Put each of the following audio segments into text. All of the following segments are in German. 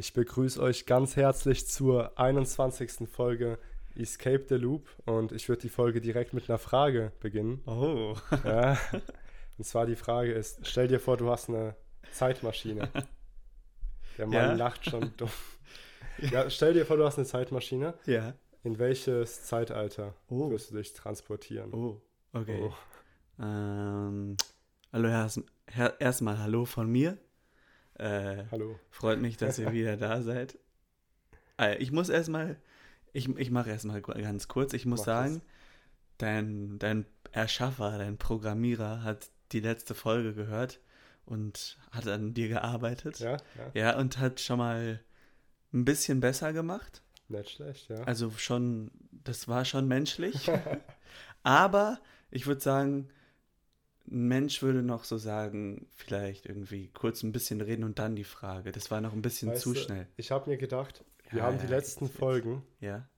Ich begrüße euch ganz herzlich zur 21. Folge Escape the Loop und ich würde die Folge direkt mit einer Frage beginnen. Oh. Ja. Und zwar die Frage ist, stell dir vor, du hast eine Zeitmaschine. Der Mann Ja? lacht schon dumm. Ja, stell dir vor, du hast eine Zeitmaschine. Ja. In welches Zeitalter Oh. wirst du dich transportieren? Oh, okay. Oh. Ähm, hallo, erstmal hallo von mir. Äh, Hallo. freut mich, dass ihr wieder da seid. Äh, ich muss erstmal, ich, ich mache erstmal ganz kurz, ich muss Mach sagen, dein, dein Erschaffer, dein Programmierer hat die letzte Folge gehört und hat an dir gearbeitet. Ja, ja, Ja, und hat schon mal ein bisschen besser gemacht. nicht schlecht, ja. Also schon, das war schon menschlich. Aber ich würde sagen, ein Mensch würde noch so sagen, vielleicht irgendwie kurz ein bisschen reden und dann die Frage. Das war noch ein bisschen Weißt zu du, schnell. Ich habe mir gedacht, wir Ja, haben die ja, letzten jetzt-. Folgen, Ja.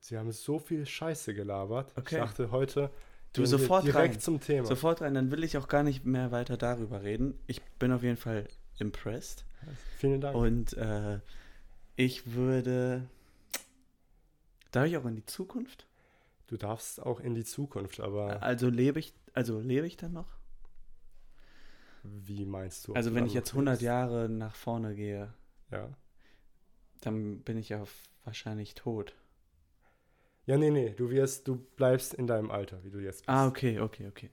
sie haben so viel Scheiße gelabert. Okay. Ich dachte heute, Du sofort direkt rein. zum Thema. Sofort rein, dann will ich auch gar nicht mehr weiter darüber reden. Ich bin auf jeden Fall impressed. Vielen Dank. Und äh, ich würde. Darf ich auch in die Zukunft? Du darfst auch in die Zukunft, aber Also lebe ich, also lebe ich dann noch? wie meinst du? Also wenn ich noch jetzt 100 lebst? Jahre nach vorne gehe, Ja. dann bin ich ja wahrscheinlich tot. Ja, nee, nee, du wirst, du bleibst in deinem Alter, wie du jetzt bist. Ah, okay, okay, okay.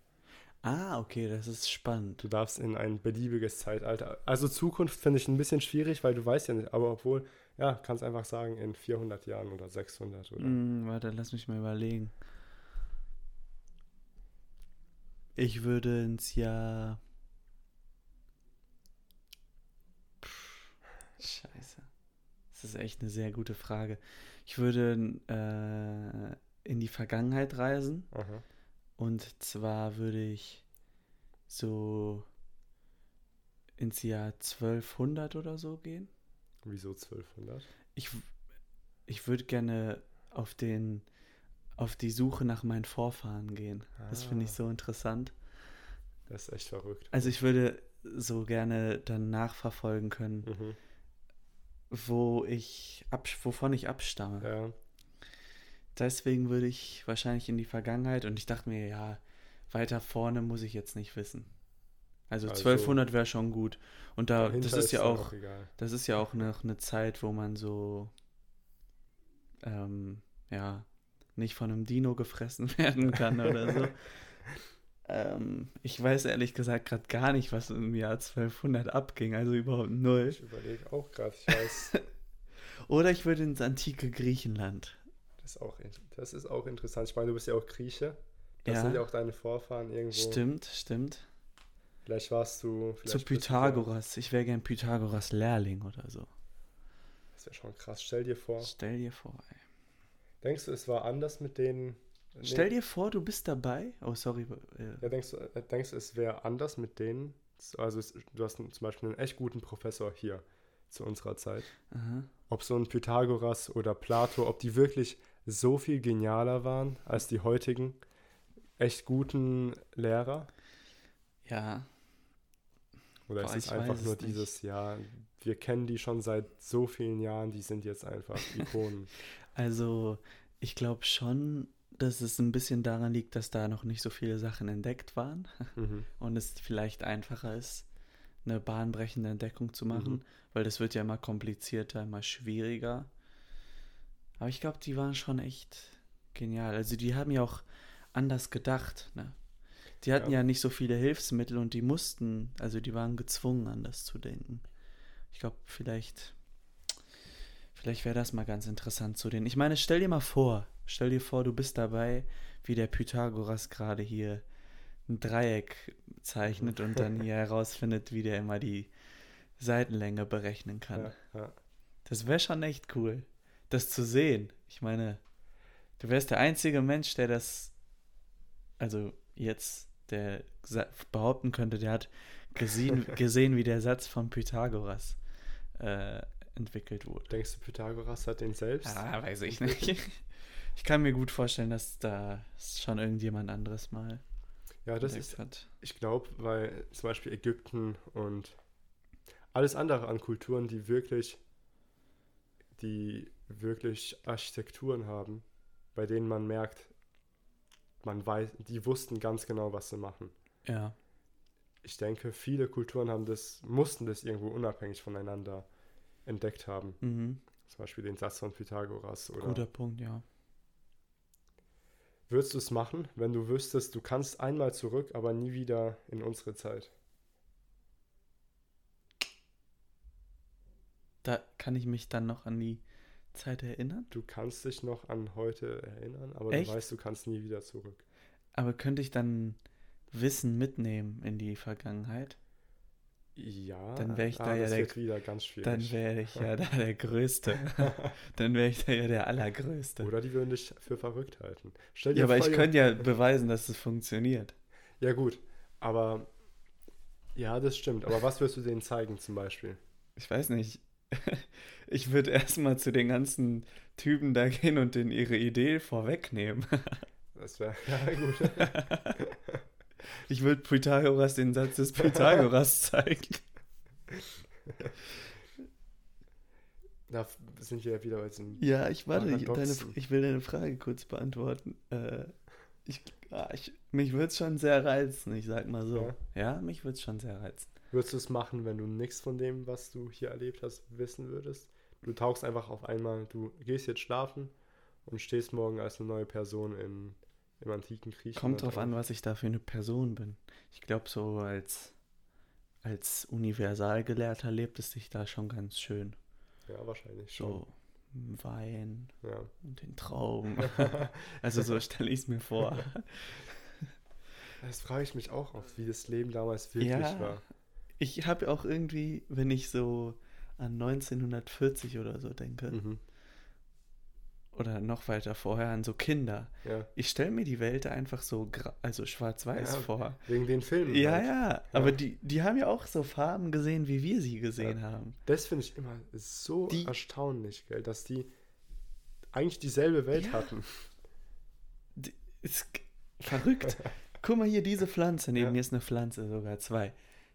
Ah, okay, das ist spannend. Du darfst in ein beliebiges Zeitalter. Also Zukunft finde ich ein bisschen schwierig, weil du weißt ja nicht, aber obwohl, ja, kannst einfach sagen in 400 Jahren oder 600 oder. Hm, warte, lass mich mal überlegen. Ich würde ins Jahr. Scheiße. Das ist echt eine sehr gute Frage. Ich würde äh, in die Vergangenheit reisen. Aha. Und zwar würde ich so ins Jahr 1200 oder so gehen. Wieso 1200? Ich, ich würde gerne auf den auf die Suche nach meinen Vorfahren gehen. Das finde ich Ah. so interessant. Das ist echt verrückt. Also ich würde so gerne dann nachverfolgen können, Mhm. wo ich ab, wovon ich abstamme. Ja. Deswegen würde ich wahrscheinlich in die Vergangenheit und ich dachte mir, ja, weiter vorne muss ich jetzt nicht wissen. Also, Also- 1200 wäre schon gut. Und da, das ist ja auch, egal. das ist ja auch noch eine Zeit, wo man so, ähm, ja, nicht von einem Dino gefressen werden kann oder so. ähm, ich weiß ehrlich gesagt gerade gar nicht, was im Jahr 1200 abging, also überhaupt null. Ich überlege auch gerade, ich weiß, Oder ich würde ins antike Griechenland. das ist, auch, das ist auch interessant. Ich meine, du bist ja auch Grieche. Das Ja. sind ja auch deine Vorfahren irgendwo. Stimmt, stimmt. Vielleicht warst du. Vielleicht Zu bist du Pythagoras. Ich wäre gern Pythagoras Lehrling oder so. Das wäre schon krass. Stell dir vor. Stell dir vor, ey. Denkst du, es war anders mit denen? nee. Stell dir vor, du bist dabei. Oh, sorry. Ja, denkst du, äh, denkst es wäre anders mit denen? Also, es, du hast zum Beispiel einen echt guten Professor hier zu unserer Zeit. aha. Ob so ein Pythagoras oder Plato, ob die wirklich so viel genialer waren als die heutigen echt guten Lehrer? Ja, Oder Boah, ist es einfach nur es dieses Jahr, wir kennen die schon seit so vielen Jahren, die sind jetzt einfach Ikonen. Also ich glaube schon, dass es ein bisschen daran liegt, dass da noch nicht so viele Sachen entdeckt waren mhm. und es vielleicht einfacher ist, eine bahnbrechende Entdeckung zu machen, Mhm. weil das wird ja immer komplizierter, immer schwieriger. Aber ich glaube, die waren schon echt genial. Also die haben ja auch anders gedacht. Ne? Die hatten Ja. ja. nicht so viele Hilfsmittel und die mussten, also die waren gezwungen, anders zu denken. Ich glaube, vielleicht, vielleicht wäre das mal ganz interessant zu denen. Ich meine, stell dir mal vor, stell dir vor, du bist dabei, wie der Pythagoras gerade hier ein Dreieck zeichnet und dann hier herausfindet, wie der immer die Seitenlänge berechnen kann. ja, ja. Das wäre schon echt cool, das zu sehen. Ich meine, du wärst der einzige Mensch, der das, also jetzt, der behaupten könnte, der hat gesehen, gesehen wie der Satz von Pythagoras äh, entwickelt wurde. Denkst du, Pythagoras hat den selbst? Ah, weiß ich nicht. Ich kann mir gut vorstellen, dass da schon irgendjemand anderes mal Ja, das ist, hat. ich glaube, weil zum Beispiel Ägypten und alles andere an Kulturen, die wirklich, die wirklich Architekturen haben, bei denen man merkt, man weiß, die wussten ganz genau, was sie machen. Ja. Ich denke, viele Kulturen haben das, mussten das irgendwo unabhängig voneinander entdeckt haben. Mhm. Zum Beispiel den Satz von Pythagoras oder Guter Punkt, ja. Würdest du es machen, wenn du wüsstest, du kannst einmal zurück, aber nie wieder in unsere Zeit? Da kann ich mich dann noch an die Zeit erinnern. Du kannst dich noch an heute erinnern, aber Echt? du weißt, du kannst nie wieder zurück. Aber könnte ich dann Wissen mitnehmen in die Vergangenheit? Ja, Dann wär ich ah, da ja der- wieder ganz Dann schwierig. wäre ich ja da der Größte. dann wäre ich da ja der Allergrößte. Oder die würden dich für verrückt halten. Stell dir Ja, aber vor, ich ihr- könnte ja beweisen, dass es funktioniert. Ja, gut, aber ja, das stimmt. Aber was wirst du denen zeigen zum Beispiel? Ich weiß nicht. Ich würde erstmal zu den ganzen Typen da gehen und denen ihre Idee vorwegnehmen. Das wäre ja gut. Ich würde Pythagoras den Satz des Pythagoras zeigen. Da sind wir ja wieder bei diesem. Ja, ich warte, ich, deine, ich will deine Frage kurz beantworten. Äh, ich, ah, ich, mich würde es schon sehr reizen, ich sag mal so. Ja, mich würde es schon sehr reizen. Würdest du es machen, wenn du nichts von dem, was du hier erlebt hast, wissen würdest? Du tauchst einfach auf einmal, du gehst jetzt schlafen und stehst morgen als eine neue Person in, im antiken Griechenland. Kommt drauf auf. an, was ich da für eine Person bin. Ich glaube, so als, als Universalgelehrter lebt es sich da schon ganz schön. Ja, wahrscheinlich schon. So Wein Ja. und den Traum. also so stelle ich es mir vor. Das frage ich mich auch oft, wie das Leben damals wirklich Ja. war. Ich habe auch irgendwie, wenn ich so an 1940 oder so denke, Mhm. Oder noch weiter vorher an so Kinder. Ja. Ich stelle mir die Welt einfach so, also schwarz-weiß Ja, vor. Wegen den Filmen. Ja, halt. ja, aber die, die haben ja auch so Farben gesehen, wie wir sie gesehen haben. Das finde ich immer so Die- erstaunlich, gell, dass die eigentlich dieselbe Welt Ja. hatten. Die, ist verrückt. Guck mal hier, diese Pflanze, neben Ja. mir ist eine Pflanze, sogar zwei.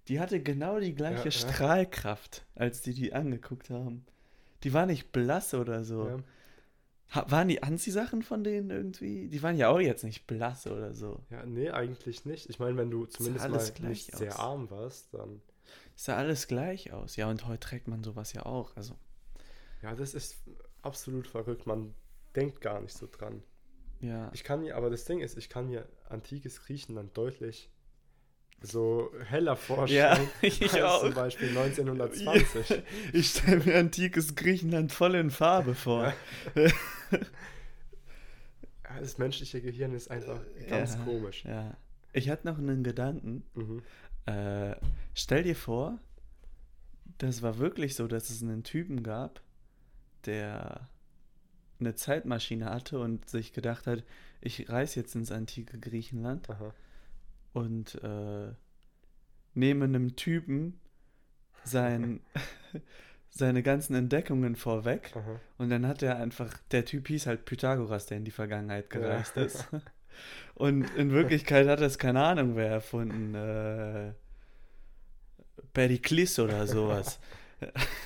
Die hatte genau die gleiche Ja, ja. Strahlkraft, als die die angeguckt haben. Die war nicht blass oder so. Ja. Waren die Anziehsachen von denen irgendwie? Die waren ja auch jetzt nicht blass oder so. ja, nee, eigentlich nicht. Ich meine, wenn du zumindest mal nicht sehr aus. arm warst, dann. Sah alles gleich aus. Ja, und heute trägt man sowas ja auch. Also, Ja, das ist absolut verrückt. Man denkt gar nicht so dran. ja. Ich kann mir, aber das Ding ist, ich kann mir antikes Griechenland deutlich so heller vorstellen. ich als auch. Zum Beispiel 1920. Ich stelle mir antikes Griechenland voll in Farbe vor. Ja, das menschliche Gehirn ist einfach ganz Ja, komisch. Ja. Ich hatte noch einen Gedanken. Mhm. Äh, stell dir vor, das war wirklich so, dass es einen Typen gab, der eine Zeitmaschine hatte und sich gedacht hat, ich reise jetzt ins antike Griechenland Aha. und äh, nehme einem Typen sein, seine ganzen Entdeckungen vorweg Aha. und dann hat er einfach, der Typ hieß halt Pythagoras, der in die Vergangenheit Ja. gereist ist. Und in Wirklichkeit hat es keine Ahnung, wer erfunden. Äh, Periklis oder sowas.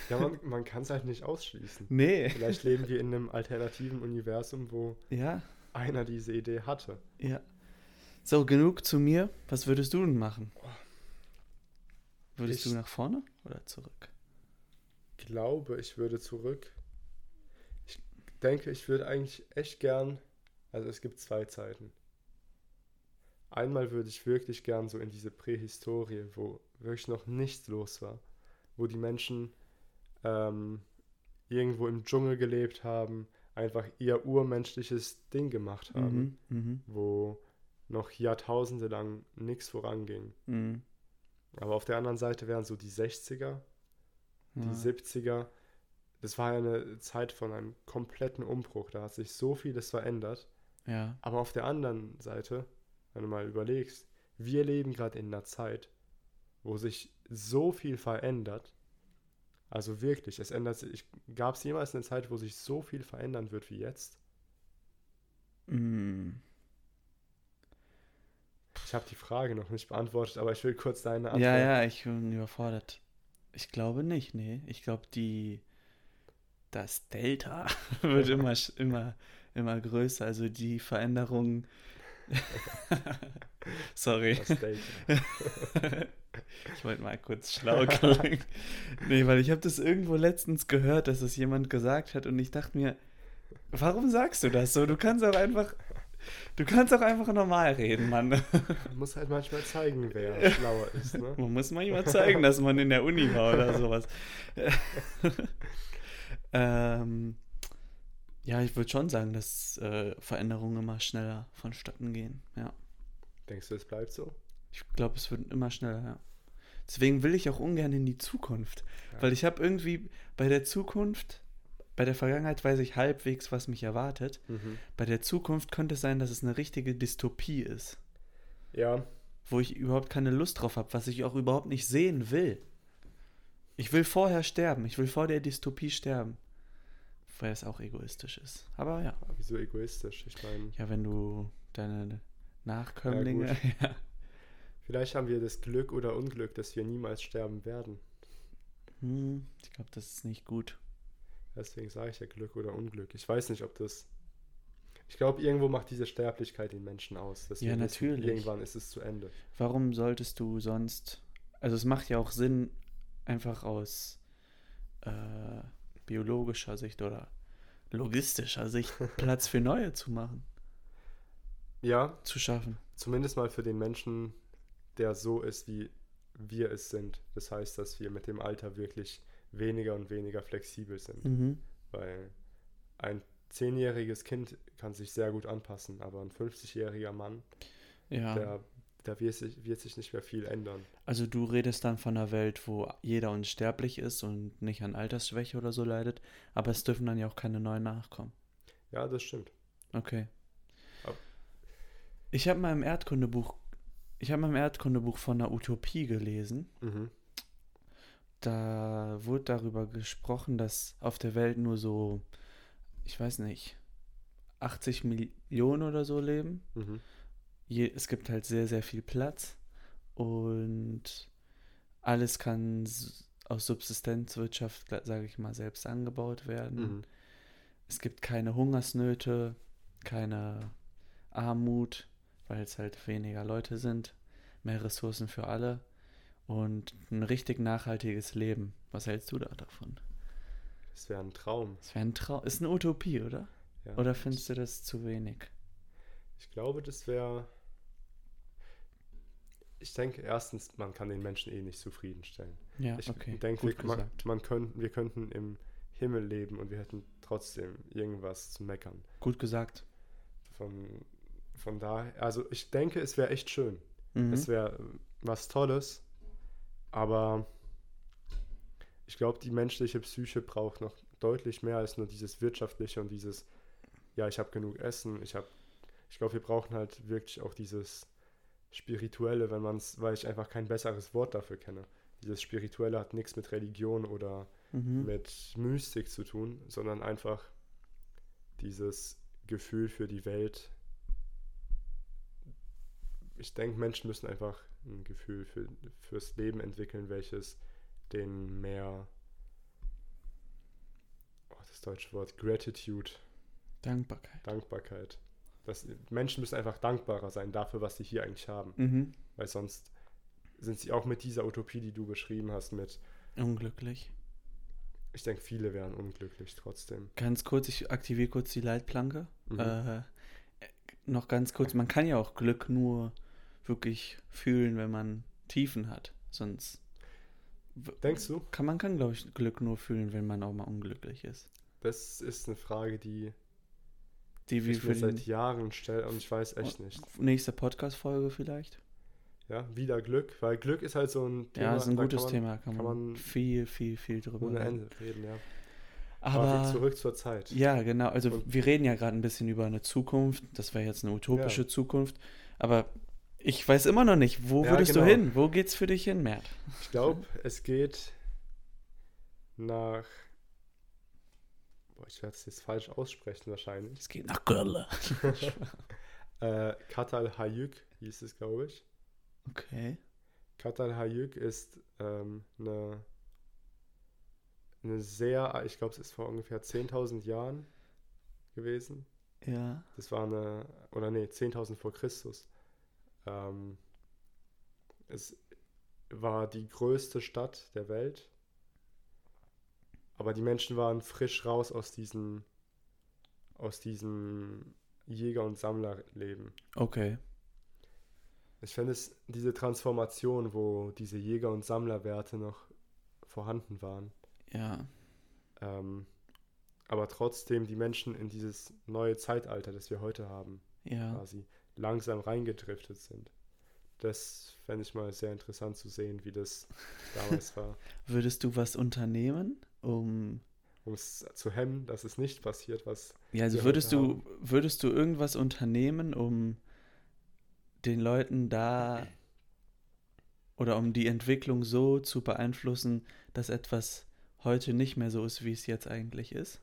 Ja, man, man kann es halt nicht ausschließen. Nee. Vielleicht leben wir in einem alternativen Universum, wo Ja, einer diese Idee hatte. ja. So, genug zu mir. Was würdest du denn machen? Würdest Ich- du nach vorne oder zurück? Ich glaube, ich würde zurück. Ich denke, ich würde eigentlich echt gern. Also es gibt zwei Zeiten. Einmal würde ich wirklich gern so in diese Prähistorie, wo wirklich noch nichts los war, wo die Menschen ähm, irgendwo im Dschungel gelebt haben, einfach ihr urmenschliches Ding gemacht haben, Mhm, mhm, wo noch Jahrtausende lang nichts voranging. mhm. Aber auf der anderen Seite wären so die 60er, die Ja. 70er. Das war ja eine Zeit von einem kompletten Umbruch. Da hat sich so vieles verändert. Ja, Aber auf der anderen Seite, wenn du mal überlegst, wir leben gerade in einer Zeit, wo sich so viel verändert. Also wirklich, es ändert sich. Gab es jemals eine Zeit, wo sich so viel verändern wird wie jetzt? mm. Ich habe die Frage noch nicht beantwortet, aber ich will kurz deine Antwort. ja, ja, ich bin überfordert. Ich glaube nicht, nee. Ich glaube, die das Delta wird immer, immer, immer größer. Also die Veränderungen. Sorry. Das Date. Ich wollte mal kurz schlau klingen. Nee, weil ich habe das irgendwo letztens gehört, dass es jemand gesagt hat und ich dachte mir, warum sagst du das so? Du kannst auch einfach, du kannst auch einfach normal reden, Mann. Man muss halt manchmal zeigen, wer schlauer ist, ne? Man muss manchmal zeigen, dass man in der Uni war oder sowas. ähm, ja, ich würde schon sagen, dass äh, Veränderungen immer schneller vonstatten gehen. Ja. Denkst du, es bleibt so? Ich glaube, es wird immer schneller, ja. Deswegen will ich auch ungern in die Zukunft. Ja. Weil ich habe irgendwie bei der Zukunft, bei der Vergangenheit weiß ich halbwegs, was mich erwartet. Mhm. Bei der Zukunft könnte es sein, dass es eine richtige Dystopie ist. Ja, Wo ich überhaupt keine Lust drauf habe, was ich auch überhaupt nicht sehen will. Ich will vorher sterben. Ich will vor der Dystopie sterben. Weil es auch egoistisch ist. Aber ja. aber wieso egoistisch? Ich meine, Ja, wenn du deine Nachkömmlinge. Ja, vielleicht haben wir das Glück oder Unglück, dass wir niemals sterben werden. Hm, ich glaube, das ist nicht gut. Deswegen sage ich ja Glück oder Unglück. Ich weiß nicht, ob das. Ich glaube, irgendwo macht diese Sterblichkeit den Menschen aus. dass Ja, natürlich. Irgendwann ist es zu Ende. Warum solltest du sonst. Also, es macht ja auch Sinn, einfach aus äh, biologischer Sicht oder logistischer Sicht Platz für neue zu machen, Ja, zu schaffen. zumindest mal für den Menschen, der so ist, wie wir es sind. Das heißt, dass wir mit dem Alter wirklich weniger und weniger flexibel sind. Mhm. Weil ein zehnjähriges Kind kann sich sehr gut anpassen, aber ein 50-jähriger Mann, Ja. der, der wird, sich, wird sich nicht mehr viel ändern. Also du redest dann von einer Welt, wo jeder unsterblich ist und nicht an Altersschwäche oder so leidet, aber es dürfen dann ja auch keine neuen nachkommen. Ja, das stimmt. Okay. Ich habe mal im Erdkundebuch, ich habe mal im Erdkundebuch von einer Utopie gelesen. Mhm. Da wurde darüber gesprochen, dass auf der Welt nur so, ich weiß nicht, 80 Millionen oder so leben. Mhm. Je, es gibt halt sehr, sehr viel Platz und alles kann aus Subsistenzwirtschaft, sage ich mal, selbst angebaut werden. Mhm. Es gibt keine Hungersnöte, keine Armut, weil es halt weniger Leute sind, mehr Ressourcen für alle und ein richtig nachhaltiges Leben. Was hältst du da davon? Das wäre ein Traum. Das wäre ein Traum. Ist eine Utopie, oder? Ja. Oder findest du das zu wenig? Ich glaube, das wäre. Ich denke, erstens, man kann den Menschen eh nicht zufriedenstellen. Ja, Ich okay. denke, wir, man, man könnten, wir könnten im Himmel leben und wir hätten trotzdem irgendwas zu meckern. Gut gesagt. Von, von daher, also ich denke, es wäre echt schön. Mhm. Es wäre was Tolles, aber ich glaube, die menschliche Psyche braucht noch deutlich mehr als nur dieses wirtschaftliche und dieses, ja, ich habe genug Essen, ich habe, ich glaube, wir brauchen halt wirklich auch dieses spirituelle, wenn man es, weil ich einfach kein besseres Wort dafür kenne. Dieses spirituelle hat nichts mit Religion oder Mhm. mit Mystik zu tun, sondern einfach dieses Gefühl für die Welt. Ich denke, Menschen müssen einfach ein Gefühl für, fürs Leben entwickeln, welches denen mehr, oh, das deutsche Wort, Gratitude, Dankbarkeit. Dankbarkeit. Das, Menschen müssen einfach dankbarer sein dafür, was sie hier eigentlich haben. Mhm. Weil sonst sind sie auch mit dieser Utopie, die du beschrieben hast, mit, Unglücklich. ich denke, viele wären unglücklich trotzdem. Ganz kurz, ich aktiviere kurz die Leitplanke. Mhm. Äh, noch ganz kurz, man kann ja auch Glück nur wirklich fühlen, wenn man Tiefen hat. Sonst Denkst du? kann man kann, glaube ich, Glück nur fühlen, wenn man auch mal unglücklich ist. Das ist eine Frage, die Die wie ich mir seit Jahren stelle und ich weiß echt nicht. nächste Podcast-Folge vielleicht. Ja, wieder Glück, weil Glück ist halt so ein ja, ist ein gutes kann man Thema. Kann, kann man, man viel, viel, viel drüber ohne reden. Ende reden, ja. Aber, Aber zurück zur Zeit. Ja, genau. Also Und- wir reden ja gerade ein bisschen über eine Zukunft. Das wäre jetzt eine utopische Ja. Zukunft. Aber ich weiß immer noch nicht, wo Ja, würdest genau. du hin? Wo geht's für dich hin, Mert? Ich glaube, es geht nach. Boah, ich werde es jetzt falsch aussprechen wahrscheinlich. Es geht nach Köln. Äh, Katal Hayük hieß es, glaube ich. Okay. Katal Hayük ist ähm, eine eine sehr, ich glaube, es ist vor ungefähr 10.000 Jahren gewesen. Ja. Das war eine, oder nee, 10.000 vor Christus. Ähm, es war die größte Stadt der Welt. Aber die Menschen waren frisch raus aus diesem, aus diesem Jäger- und Sammlerleben. Okay. Ich finde es diese Transformation, wo diese Jäger- und Sammlerwerte noch vorhanden waren. Ja. Ähm, aber trotzdem die Menschen in dieses neue Zeitalter, das wir heute haben, Ja. quasi langsam reingedriftet sind. Das fände ich mal sehr interessant zu sehen, wie das damals war. Würdest du was unternehmen, um. Um es zu hemmen, dass es nicht passiert, was. Ja, also würdest du, würdest du irgendwas unternehmen, um den Leuten da oder um die Entwicklung so zu beeinflussen, dass etwas heute nicht mehr so ist, wie es jetzt eigentlich ist?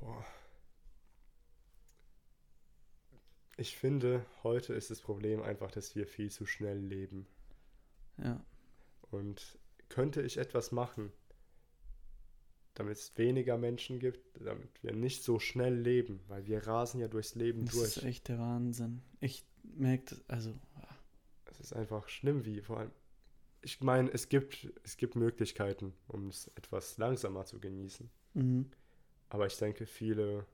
Boah. Ich finde, heute ist das Problem einfach, dass wir viel zu schnell leben. Ja. Und könnte ich etwas machen, damit es weniger Menschen gibt, damit wir nicht so schnell leben, weil wir rasen ja durchs Leben Das durch. ist echt der Wahnsinn. Ich merke, das- also, Es ist einfach schlimm, wie vor allem. Ich meine, es gibt, es gibt Möglichkeiten, um es etwas langsamer zu genießen. mhm. Aber ich denke, viele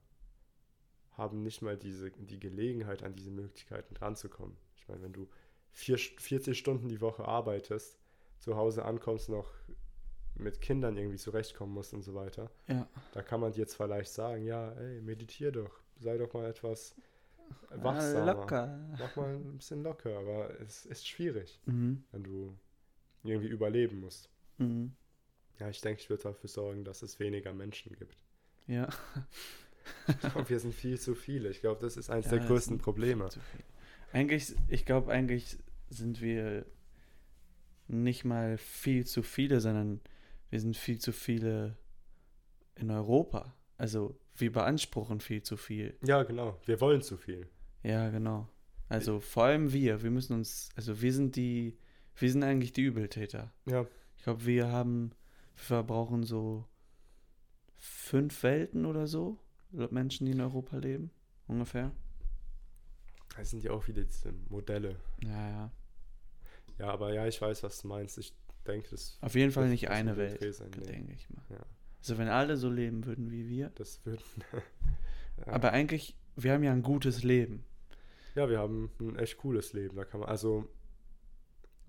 haben nicht mal diese, die Gelegenheit, an diese Möglichkeiten dranzukommen. Ich meine, wenn du vier, 40 Stunden die Woche arbeitest, zu Hause ankommst, noch mit Kindern irgendwie zurechtkommen musst und so weiter, ja. da kann man dir zwar leicht sagen, ja, ey, meditier doch, sei doch mal etwas wachsamer. locker. Mach mal ein bisschen locker, aber es ist schwierig, Mhm. wenn du irgendwie überleben musst. Mhm. Ja, ich denke, ich würde dafür sorgen, dass es weniger Menschen gibt. Ja. Ich glaube, wir sind viel zu viele. Ich glaube, das ist eines Ja, der größten Probleme. Eigentlich, ich glaube, eigentlich sind wir nicht mal viel zu viele, sondern wir sind viel zu viele in Europa. Also wir beanspruchen viel zu viel. Ja, genau. Wir wollen zu viel. Ja, genau. Also vor allem wir. Wir müssen uns, also wir sind die, wir sind eigentlich die Übeltäter. Ja, Ich glaube, wir haben, wir verbrauchen so fünf Welten oder so. Menschen, die in Europa leben. Ungefähr. das sind ja auch wieder diese Modelle. Ja, ja. Ja, aber ja, ich weiß, was du meinst. Ich denke, das, Auf jeden Fall nicht eine Welt, okay sein, nee. denke ich mal. Ja. Also wenn alle so leben würden wie wir. das wird. ja. Aber eigentlich, wir haben ja ein gutes Leben. ja, wir haben ein echt cooles Leben. Da kann man, also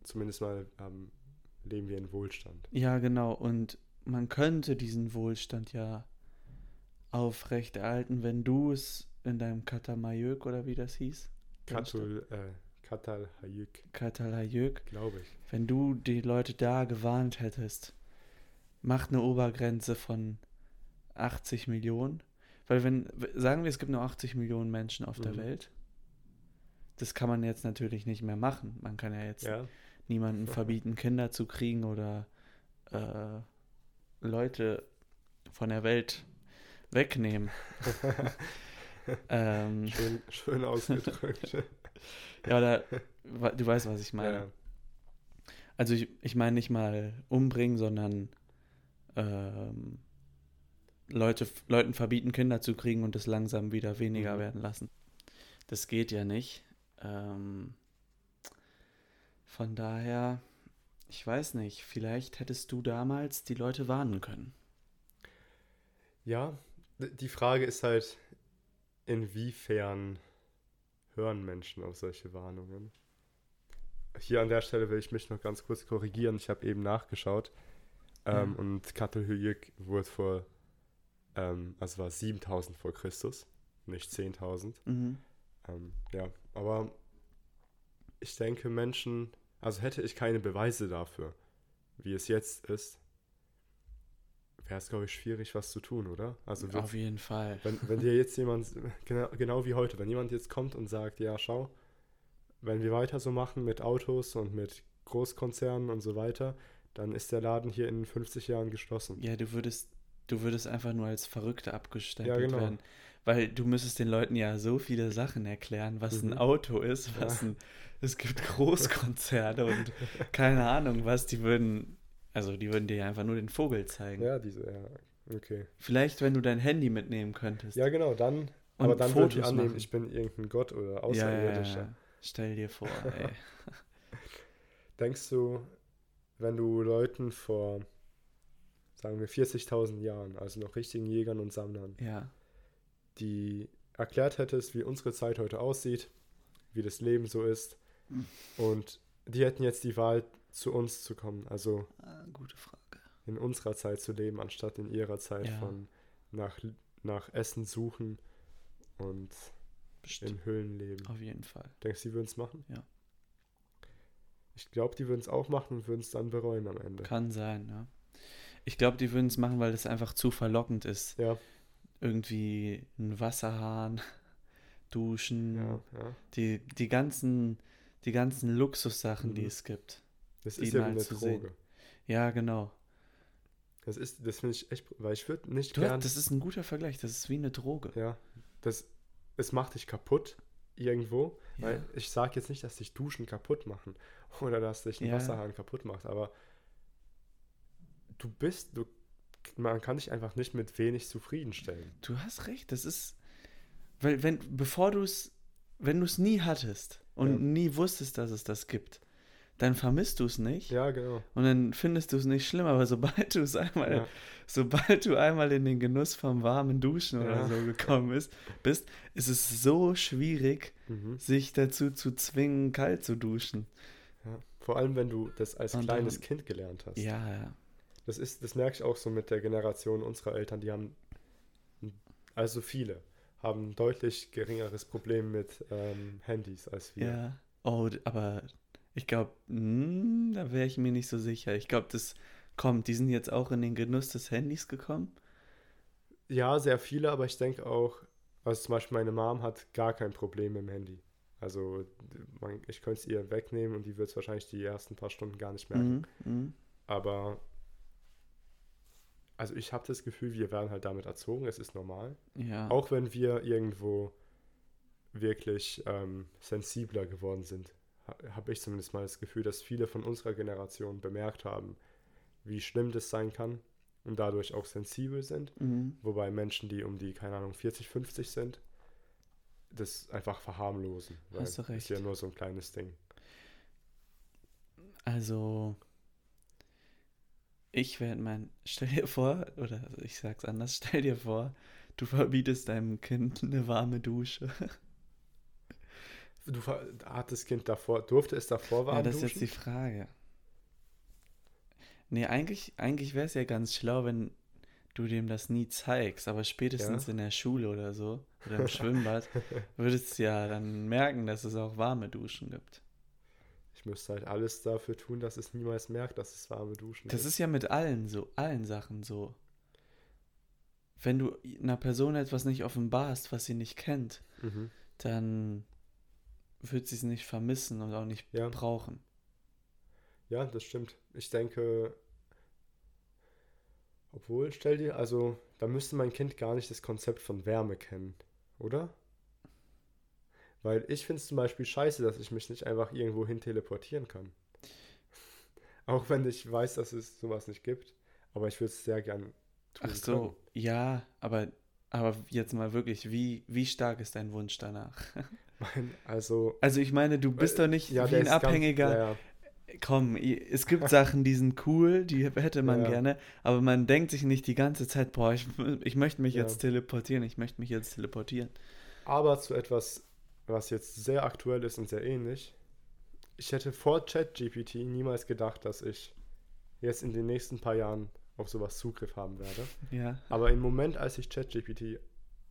zumindest mal ähm, leben wir in Wohlstand. Ja, genau. Und man könnte diesen Wohlstand ja aufrechterhalten, wenn du es in deinem Katamayök oder wie das hieß? Katul, äh, Katal Hayük, Katalayök, glaube ich. wenn du die Leute da gewarnt hättest, macht eine Obergrenze von 80 Millionen. Weil wenn, sagen wir, es gibt nur 80 Millionen Menschen auf der Mhm. Welt. Das kann man jetzt natürlich nicht mehr machen. Man kann ja jetzt Ja, niemanden verbieten, Kinder zu kriegen oder äh, Leute von der Welt wegnehmen. ähm, schön, schön ausgedrückt. ja, oder du weißt, was ich meine. ja. Also ich, ich meine nicht mal umbringen, sondern ähm, Leute, Leuten verbieten, Kinder zu kriegen und es langsam wieder weniger Mhm. werden lassen. Das geht ja nicht. Ähm, von daher, ich weiß nicht, vielleicht hättest du damals die Leute warnen können. Ja, die Frage ist halt, inwiefern hören Menschen auf solche Warnungen? Hier an der Stelle will ich mich noch ganz kurz korrigieren. Ich habe eben nachgeschaut. Ähm, Ja. Und Katalhöyük wurde vor, ähm, also war 7000 vor Christus, nicht 10.000. Mhm. Ähm, ja, aber ich denke, Menschen, also hätte ich keine Beweise dafür, wie es jetzt ist, wäre es, glaube ich, schwierig, was zu tun, oder? Also Auf jeden Fall. wenn, wenn dir jetzt jemand, genau, genau wie heute, wenn jemand jetzt kommt und sagt, ja, schau, wenn wir weiter so machen mit Autos und mit Großkonzernen und so weiter, dann ist der Laden hier in 50 Jahren geschlossen. Ja, du würdest, du würdest einfach nur als Verrückter abgestempelt Ja, genau. werden. Weil du müsstest den Leuten ja so viele Sachen erklären, was Mhm. ein Auto ist, was Ja. ein, es gibt Großkonzerne und keine Ahnung was, die würden, Also die würden dir ja einfach nur den Vogel zeigen. Ja, diese, ja, okay. Vielleicht, wenn du dein Handy mitnehmen könntest. Ja, genau, dann, Und aber dann würde ich Fotos annehmen, machen. ich bin irgendein Gott oder ja, ja, Außerirdischer. ja. Stell dir vor, ey. Denkst du, wenn du Leuten vor, sagen wir, 40.000 Jahren, also noch richtigen Jägern und Sammlern, ja. die erklärt hättest, wie unsere Zeit heute aussieht, wie das Leben so ist, Mhm. und die hätten jetzt die Wahl, zu uns zu kommen, also Ah, gute Frage. in unserer Zeit zu leben, anstatt in ihrer Zeit Ja. von nach, nach Essen suchen und Bestimmt. in Höhlen leben. Auf jeden Fall. Denkst du, die würden es machen? Ja. Ich glaube, die würden es auch machen und würden es dann bereuen am Ende. Kann sein, ja. Ich glaube, die würden es machen, weil das einfach zu verlockend ist. Ja, Irgendwie ein Wasserhahn, duschen, ja, ja. die, die ganzen, die ganzen Luxussachen, die Mhm. es gibt. Das ist ja wie eine zu sehen. Droge. Ja, genau. Das ist, das finde ich echt, weil ich würde nicht Du, gern, das ist ein guter Vergleich. Das ist wie eine Droge. ja, das, es macht dich kaputt irgendwo, Ja. weil ich sage jetzt nicht, dass dich Duschen kaputt machen oder dass dich ein Ja. Wasserhahn kaputt macht, aber du bist, du, man kann dich einfach nicht mit wenig zufriedenstellen. Du hast recht. Das ist, weil wenn, bevor du es, wenn du es nie hattest und Ja. nie wusstest, dass es das gibt, dann vermisst du es nicht. Ja, genau. Und dann findest du es nicht schlimm, aber sobald du es einmal, Ja. sobald du einmal in den Genuss vom warmen Duschen oder Ja. so gekommen bist, bist, ist es so schwierig, Mhm. sich dazu zu zwingen, kalt zu duschen. Ja. Vor allem, wenn du das als Und kleines dann- Kind gelernt hast. Ja, ja. Das ist, das merke ich auch so mit der Generation unserer Eltern, die haben, also viele, haben ein deutlich geringeres Problem mit ähm, Handys als wir. Ja. Oh, aber ich glaube, da wäre ich mir nicht so sicher. Ich glaube, das kommt. Die sind jetzt auch in den Genuss des Handys gekommen. Ja, sehr viele, aber ich denke auch, also zum Beispiel meine Mom hat gar kein Problem mit dem Handy. Also man, ich könnte es ihr wegnehmen und die wird es wahrscheinlich die ersten paar Stunden gar nicht merken. Mhm. Aber also ich habe das Gefühl, wir werden halt damit erzogen, es ist normal. Ja. Auch wenn wir irgendwo wirklich ähm, sensibler geworden sind, habe ich zumindest mal das Gefühl, dass viele von unserer Generation bemerkt haben, wie schlimm das sein kann und dadurch auch sensibel sind. Mhm. Wobei Menschen, die um die, keine Ahnung, 40, 50 sind, das einfach verharmlosen. Weil Hast du das ist recht. ja nur so ein kleines Ding. Also, ich werde mein, stell dir vor, oder ich sag's anders, stell dir vor, du verbietest deinem Kind eine warme Dusche. Du hat das Kind davor, durfte es davor warm ja, das ist duschen? jetzt die Frage. Nee, eigentlich, eigentlich wäre es ja ganz schlau, wenn du dem das nie zeigst, aber spätestens Ja. in der Schule oder so, oder im Schwimmbad, würdest du ja dann merken, dass es auch warme Duschen gibt. Ich müsste halt alles dafür tun, dass es niemals merkt, dass es warme Duschen Das ist ja mit allen so, allen Sachen so. Wenn du einer Person etwas nicht offenbarst, was sie nicht kennt, Mhm. dann wird sie es nicht vermissen und auch nicht Ja. brauchen. Ja, das stimmt. Ich denke, obwohl, stell dir, also, da müsste mein Kind gar nicht das Konzept von Wärme kennen, oder? Weil ich finde es zum Beispiel scheiße, dass ich mich nicht einfach irgendwo hin teleportieren kann. Auch wenn ich weiß, dass es sowas nicht gibt. Aber ich würde es sehr gern tun Ach so, ja, aber, aber jetzt mal wirklich, wie, wie stark ist dein Wunsch danach? also, Also ich meine, du bist äh, doch nicht ja, wie ein ist ganz- Abhängiger. ja, ja. Komm, es gibt Sachen, die sind cool, die hätte man gerne, aber man denkt sich nicht die ganze Zeit, boah, ich, ich möchte mich jetzt teleportieren, ich möchte mich jetzt teleportieren. Aber zu etwas, was jetzt sehr aktuell ist und sehr ähnlich. Ich hätte vor ChatGPT niemals gedacht, dass ich jetzt in den nächsten paar Jahren auf sowas Zugriff haben werde. Ja, Aber im Moment, als ich ChatGPT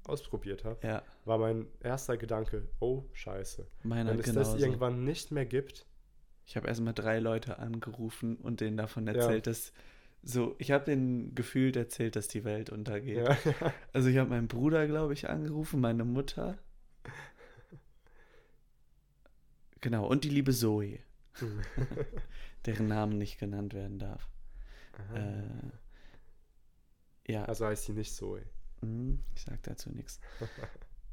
ausprobiert habe, ja, war mein erster Gedanke, oh Scheiße. meiner Wenn es genauso. das irgendwann nicht mehr gibt, Ich habe erstmal drei Leute angerufen und denen davon erzählt, dass so, ich habe denen gefühlt erzählt, dass die Welt untergeht. ja, Also ich habe meinen Bruder, glaube ich, angerufen, meine Mutter. Genau, und die liebe Zoe, deren Namen nicht genannt werden darf. Äh, ja, also heißt sie nicht so. hm, ich sag dazu nichts.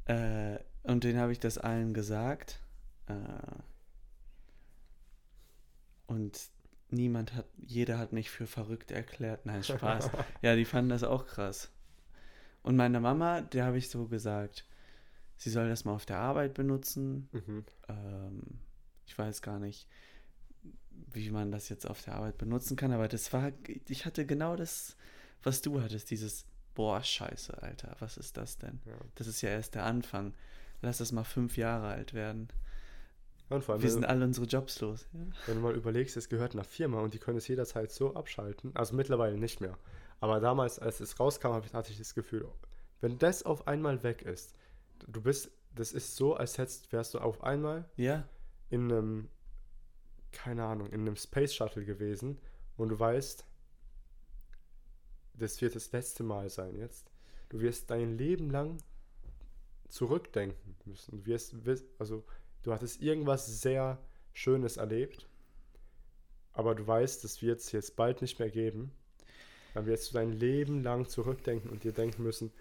Äh, und denen habe ich das allen gesagt. Äh, und niemand hat, jeder hat mich für verrückt erklärt. Nein, Spaß. ja, die fanden das auch krass. Und meine Mama, der habe ich so gesagt, sie soll das mal auf der Arbeit benutzen. Mhm. Ähm, ich weiß gar nicht, wie man das jetzt auf der Arbeit benutzen kann, aber das war, ich hatte genau das, was du hattest, dieses, boah, scheiße, Alter, was ist das denn? Ja. Das ist ja erst der Anfang. Lass das mal fünf Jahre alt werden. Und vor allem, Wir sind alle unsere Jobs los. Ja? wenn du mal überlegst, es gehört einer Firma und die können es jederzeit so abschalten. Also mittlerweile nicht mehr. Aber damals, als es rauskam, hatte ich das Gefühl, wenn das auf einmal weg ist, du bist, das ist so, als hättest, wärst du auf einmal ja, in einem, keine Ahnung, in einem Space Shuttle gewesen und du weißt, das wird das letzte Mal sein jetzt. Du wirst dein Leben lang zurückdenken müssen. Du wirst, also du hattest irgendwas sehr Schönes erlebt, aber du weißt, das wird es jetzt bald nicht mehr geben. Dann wirst du dein Leben lang zurückdenken und dir denken müssen,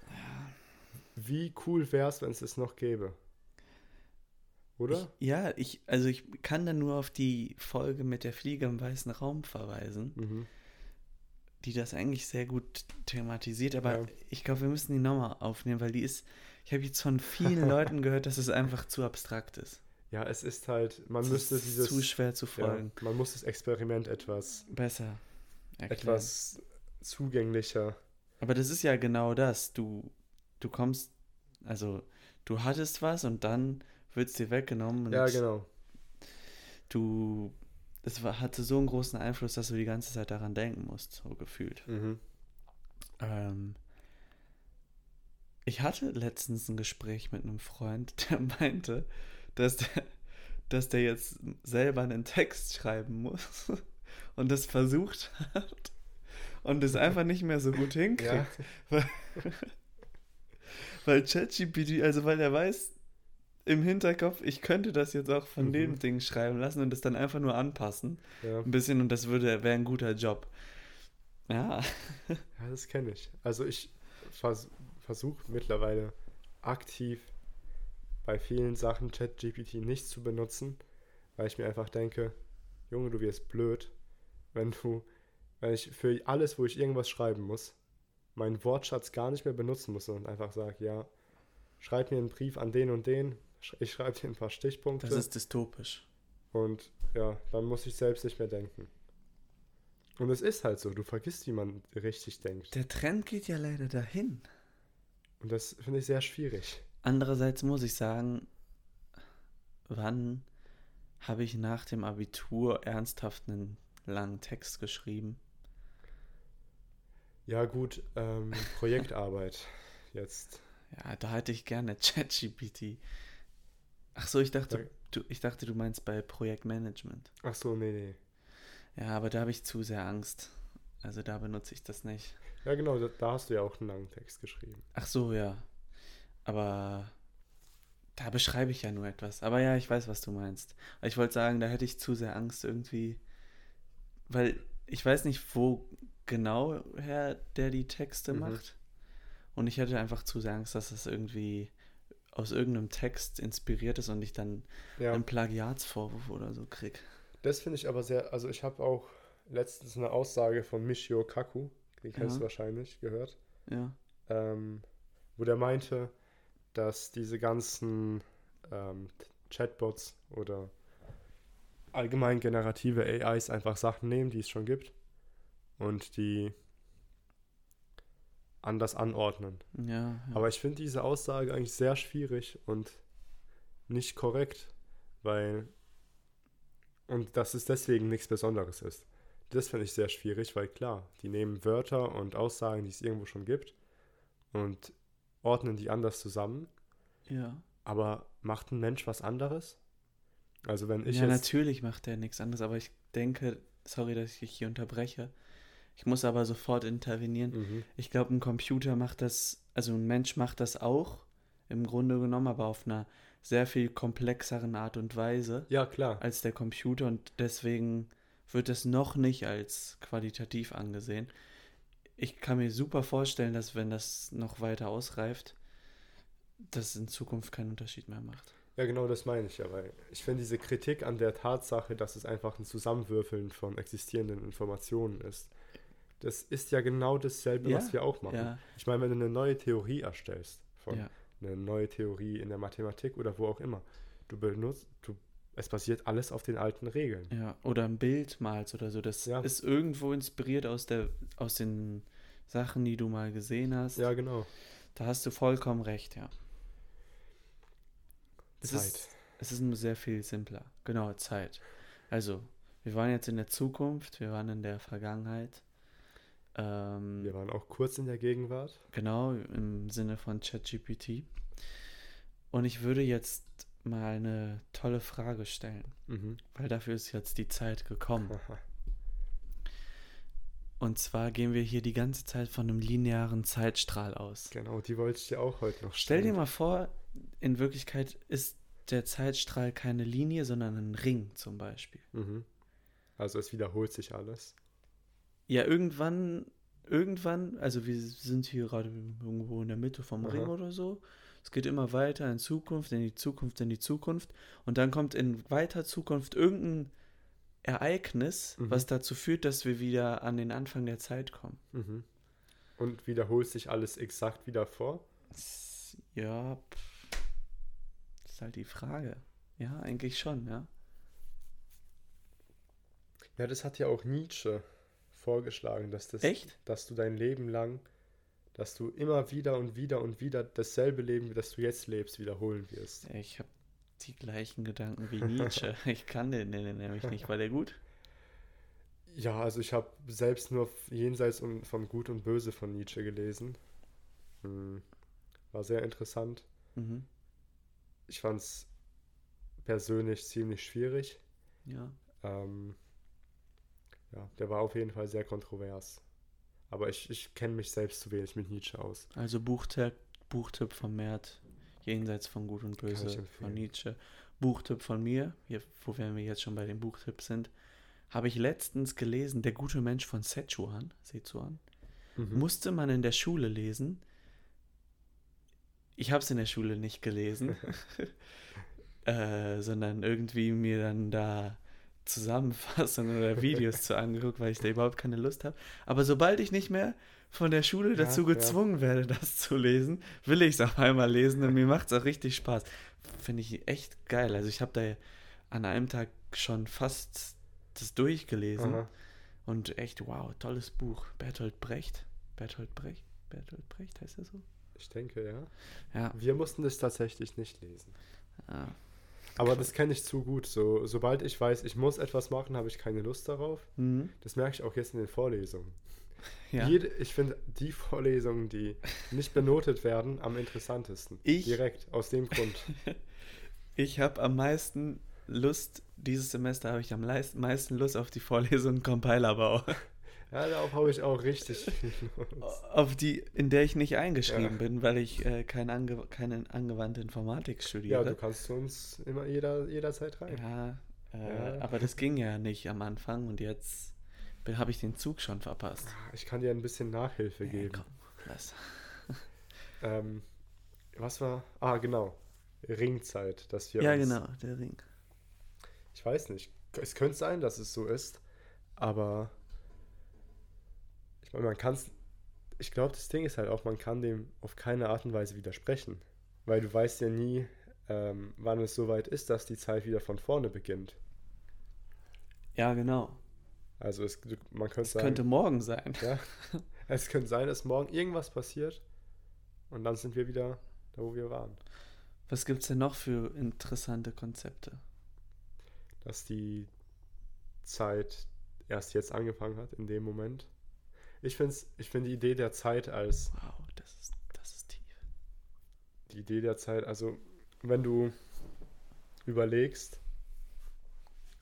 wie cool wäre es, wenn es es noch gäbe. Oder? Ich, ja, ich, also ich kann da nur auf die Folge mit der Fliege im weißen Raum verweisen, mhm. die das eigentlich sehr gut thematisiert, aber Ja. ich glaube, wir müssen die nochmal aufnehmen, weil die ist, ich habe jetzt von vielen Leuten gehört, dass es einfach zu abstrakt ist. Ja, es ist halt, man Es müsste ist dieses. zu schwer zu ja, folgen. man muss das Experiment etwas, Besser. erklären. etwas zugänglicher. Aber das ist ja genau das. Du, du kommst, also du hattest was und dann wird es dir weggenommen und Ja, genau. du, es hatte so einen großen Einfluss, dass du die ganze Zeit daran denken musst, so gefühlt. Mhm. Ähm, ich hatte letztens ein Gespräch mit einem Freund, der meinte, dass der, dass der jetzt selber einen Text schreiben muss und das versucht hat und es einfach nicht mehr so gut hinkriegt. Ja. Weil, weil ChatGPT, also weil er weiß im Hinterkopf, ich könnte das jetzt auch von Mhm. dem Ding schreiben lassen und das dann einfach nur anpassen. Ja, Ein bisschen und das würde, wäre ein guter Job. Ja. ja das kenne ich. Also ich vers versuche mittlerweile aktiv bei vielen Sachen ChatGPT nicht zu benutzen, weil ich mir einfach denke, Junge, du wirst blöd, wenn du, wenn ich für alles, wo ich irgendwas schreiben muss, meinen Wortschatz gar nicht mehr benutzen muss und einfach sage, ja, schreib mir einen Brief an den und den, ich schreibe dir ein paar Stichpunkte Das ist dystopisch. und ja, dann muss ich selbst nicht mehr denken. Und es ist halt so, du vergisst, wie man richtig denkt. Der Trend geht ja leider dahin. Und das finde ich sehr schwierig. Andererseits muss ich sagen, wann habe ich nach dem Abitur ernsthaft einen langen Text geschrieben? Ja, gut, ähm, Projektarbeit jetzt. Ja, da hätte ich gerne ChatGPT. Ach so, ich dachte, du, ich dachte, du meinst bei Projektmanagement. Ach so, nee, nee. Ja, aber da habe ich zu sehr Angst. Also da benutze ich das nicht. Ja, genau, da, da hast du ja auch einen langen Text geschrieben. Ach so, ja. Aber da beschreibe ich ja nur etwas. Aber ja, ich weiß, was du meinst. Ich wollte sagen, da hätte ich zu sehr Angst irgendwie. Weil ich weiß nicht, wo genau her der die Texte Mhm. macht. Und ich hätte einfach zu sehr Angst, dass das irgendwie aus irgendeinem Text inspiriert ist und ich dann Ja, einen Plagiatsvorwurf oder so krieg. das finde ich aber sehr, also ich habe auch letztens eine Aussage von Michio Kaku, den kennst Ja. du wahrscheinlich, gehört, Ja. ähm, wo der meinte, dass diese ganzen ähm, Chatbots oder allgemein generative AIs einfach Sachen nehmen, die es schon gibt und die anders anordnen. Ja. ja. Aber ich finde diese Aussage eigentlich sehr schwierig und nicht korrekt, weil und dass es deswegen nichts Besonderes ist. Das finde ich sehr schwierig, weil klar, die nehmen Wörter und Aussagen, die es irgendwo schon gibt und ordnen die anders zusammen, ja. aber macht ein Mensch was anderes? Also wenn ich ja, jetzt natürlich macht er nichts anderes, aber ich denke, sorry, dass ich dich hier unterbreche. Ich muss aber sofort intervenieren. Mhm. Ich glaube, ein Computer macht das, also ein Mensch macht das auch, im Grunde genommen, aber auf einer sehr viel komplexeren Art und Weise Ja, klar. als der Computer und deswegen wird es noch nicht als qualitativ angesehen. Ich kann mir super vorstellen, dass wenn das noch weiter ausreift, das in Zukunft keinen Unterschied mehr macht. Ja, genau das meine ich ja, weil ich finde diese Kritik an der Tatsache, dass es einfach ein Zusammenwürfeln von existierenden Informationen ist, das ist ja genau dasselbe, Ja, was wir auch machen. Ja, Ich meine, wenn du eine neue Theorie erstellst, von ja, eine neue Theorie in der Mathematik oder wo auch immer, du benutzt, du, es basiert alles auf den alten Regeln. ja. Oder ein Bild malst oder so. Das ist irgendwo inspiriert aus der, aus den Sachen, die du mal gesehen hast. Ja, genau. Da hast du vollkommen recht, ja. Es Zeit. ist, es ist nur sehr viel simpler. Genau, Zeit. Also, wir waren jetzt in der Zukunft, wir waren in der Vergangenheit. Ähm, Wir waren auch kurz in der Gegenwart. Genau, im Sinne von ChatGPT. Und ich würde jetzt mal eine tolle Frage stellen, Mhm. weil dafür ist jetzt die Zeit gekommen. Und zwar gehen wir hier die ganze Zeit von einem linearen Zeitstrahl aus. genau, die wollte ich dir auch heute noch Stell dir stellen. mal vor, in Wirklichkeit ist der Zeitstrahl keine Linie, sondern ein Ring zum Beispiel. Mhm. Also es wiederholt sich alles. Ja, irgendwann, irgendwann, also wir sind hier gerade irgendwo in der Mitte vom Aha. Ring oder so. Es geht immer weiter in Zukunft, in die Zukunft, in die Zukunft. Und dann kommt in weiter Zukunft irgendein Ereignis, Mhm. was dazu führt, dass wir wieder an den Anfang der Zeit kommen. Mhm. Und wiederholt sich alles exakt wieder vor? Ja, pff, ist halt die Frage. Ja, eigentlich schon, ja. Ja, das hat ja auch Nietzsche vorgeschlagen, dass das, Echt? dass du dein Leben lang, dass du immer wieder und wieder und wieder dasselbe Leben, wie das du jetzt lebst, wiederholen wirst. Ich habe die gleichen Gedanken wie Nietzsche. ich kann den, den nämlich nicht. War der gut? Ja, also ich habe selbst nur jenseits von Gut und Böse von Nietzsche gelesen. Hm. War sehr interessant. Mhm. Ich fand es persönlich ziemlich schwierig. Ja. Ähm, ja, der war auf jeden Fall sehr kontrovers. Aber ich, ich kenne mich selbst zu wenig mit Nietzsche aus. Also Buchtipp, Buchtipp von Mert, Jenseits von Gut und Böse von Nietzsche. Buchtipp von mir, hier, wo wir jetzt schon bei den Buchtipps sind, habe ich letztens gelesen, Der gute Mensch von Sichuan, Sichuan, Mhm. musste man in der Schule lesen. Ich habe es in der Schule nicht gelesen, äh, sondern irgendwie mir dann da Zusammenfassungen oder Videos zu angeguckt, weil ich da überhaupt keine Lust habe. Aber sobald ich nicht mehr von der Schule Ja, dazu ja. gezwungen werde, das zu lesen, will ich es auf einmal lesen und mir macht es auch richtig Spaß. Finde ich echt geil. Also ich habe da an einem Tag schon fast das durchgelesen Aha. und echt, wow, tolles Buch. Bertolt Brecht. Bertolt Brecht? Bertolt Brecht heißt er so? Ich denke, ja. Ja. Wir mussten das tatsächlich nicht lesen. Ah, Aber das kenne ich zu gut. So, sobald ich weiß, ich muss etwas machen, habe ich keine Lust darauf. mhm. Das merke ich auch jetzt in den Vorlesungen. Ja. Jede, ich finde die Vorlesungen, die nicht benotet werden, am interessantesten. Ich- Direkt, aus dem Grund. Ich habe am meisten Lust, dieses Semester habe ich am meisten Lust auf die Vorlesung Compilerbau. Ja, darauf habe ich auch richtig auf die, in der ich nicht eingeschrieben Ja. bin, weil ich äh, kein ange keine angewandte Informatik Ja, studiere. du kannst zu uns immer jeder, jederzeit rein. Ja, äh, Ja. aber das ging ja nicht am Anfang und jetzt habe ich den Zug schon verpasst. Ich kann dir ein bisschen Nachhilfe geben. komm, lass. Ähm, was war? Ah, genau. Ringzeit, dass wir Ja, uns, genau, der Ring. Ich weiß nicht. Es könnte sein, dass es so ist, aber ich meine, man kann es. Ich glaube, das Ding ist halt auch, man kann dem auf keine Art und Weise widersprechen. Weil du weißt ja nie, ähm, wann es soweit ist, dass die Zeit wieder von vorne beginnt. Ja, genau. Also es, man könnte Es sagen, könnte morgen sein. ja, es könnte sein, dass morgen irgendwas passiert und dann sind wir wieder da, wo wir waren. Was gibt es denn noch für interessante Konzepte? dass die Zeit erst jetzt angefangen hat, in dem Moment. Ich finde ich find die Idee der Zeit als, Wow, das ist, das ist tief. die Idee der Zeit, also wenn du überlegst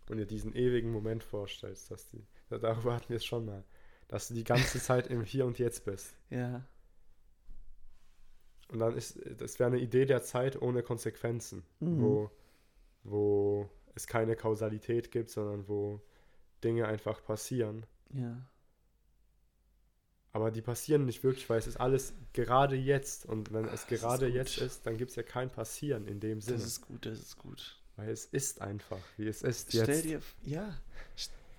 und dir diesen ewigen Moment vorstellst, dass die, darüber hatten wir es schon mal, dass du die ganze Zeit im Hier und Jetzt bist. Ja, Und dann ist, das wäre eine Idee der Zeit ohne Konsequenzen, Mhm. wo, wo es keine Kausalität gibt, sondern wo Dinge einfach passieren. ja. Aber die passieren nicht wirklich, weil es ist alles gerade jetzt. Und wenn Ah, es ist gerade gut. jetzt ist, dann gibt es ja kein Passieren in dem Sinne. Das ist gut, das ist gut. weil es ist einfach, wie es ist Stell jetzt. dir, ja,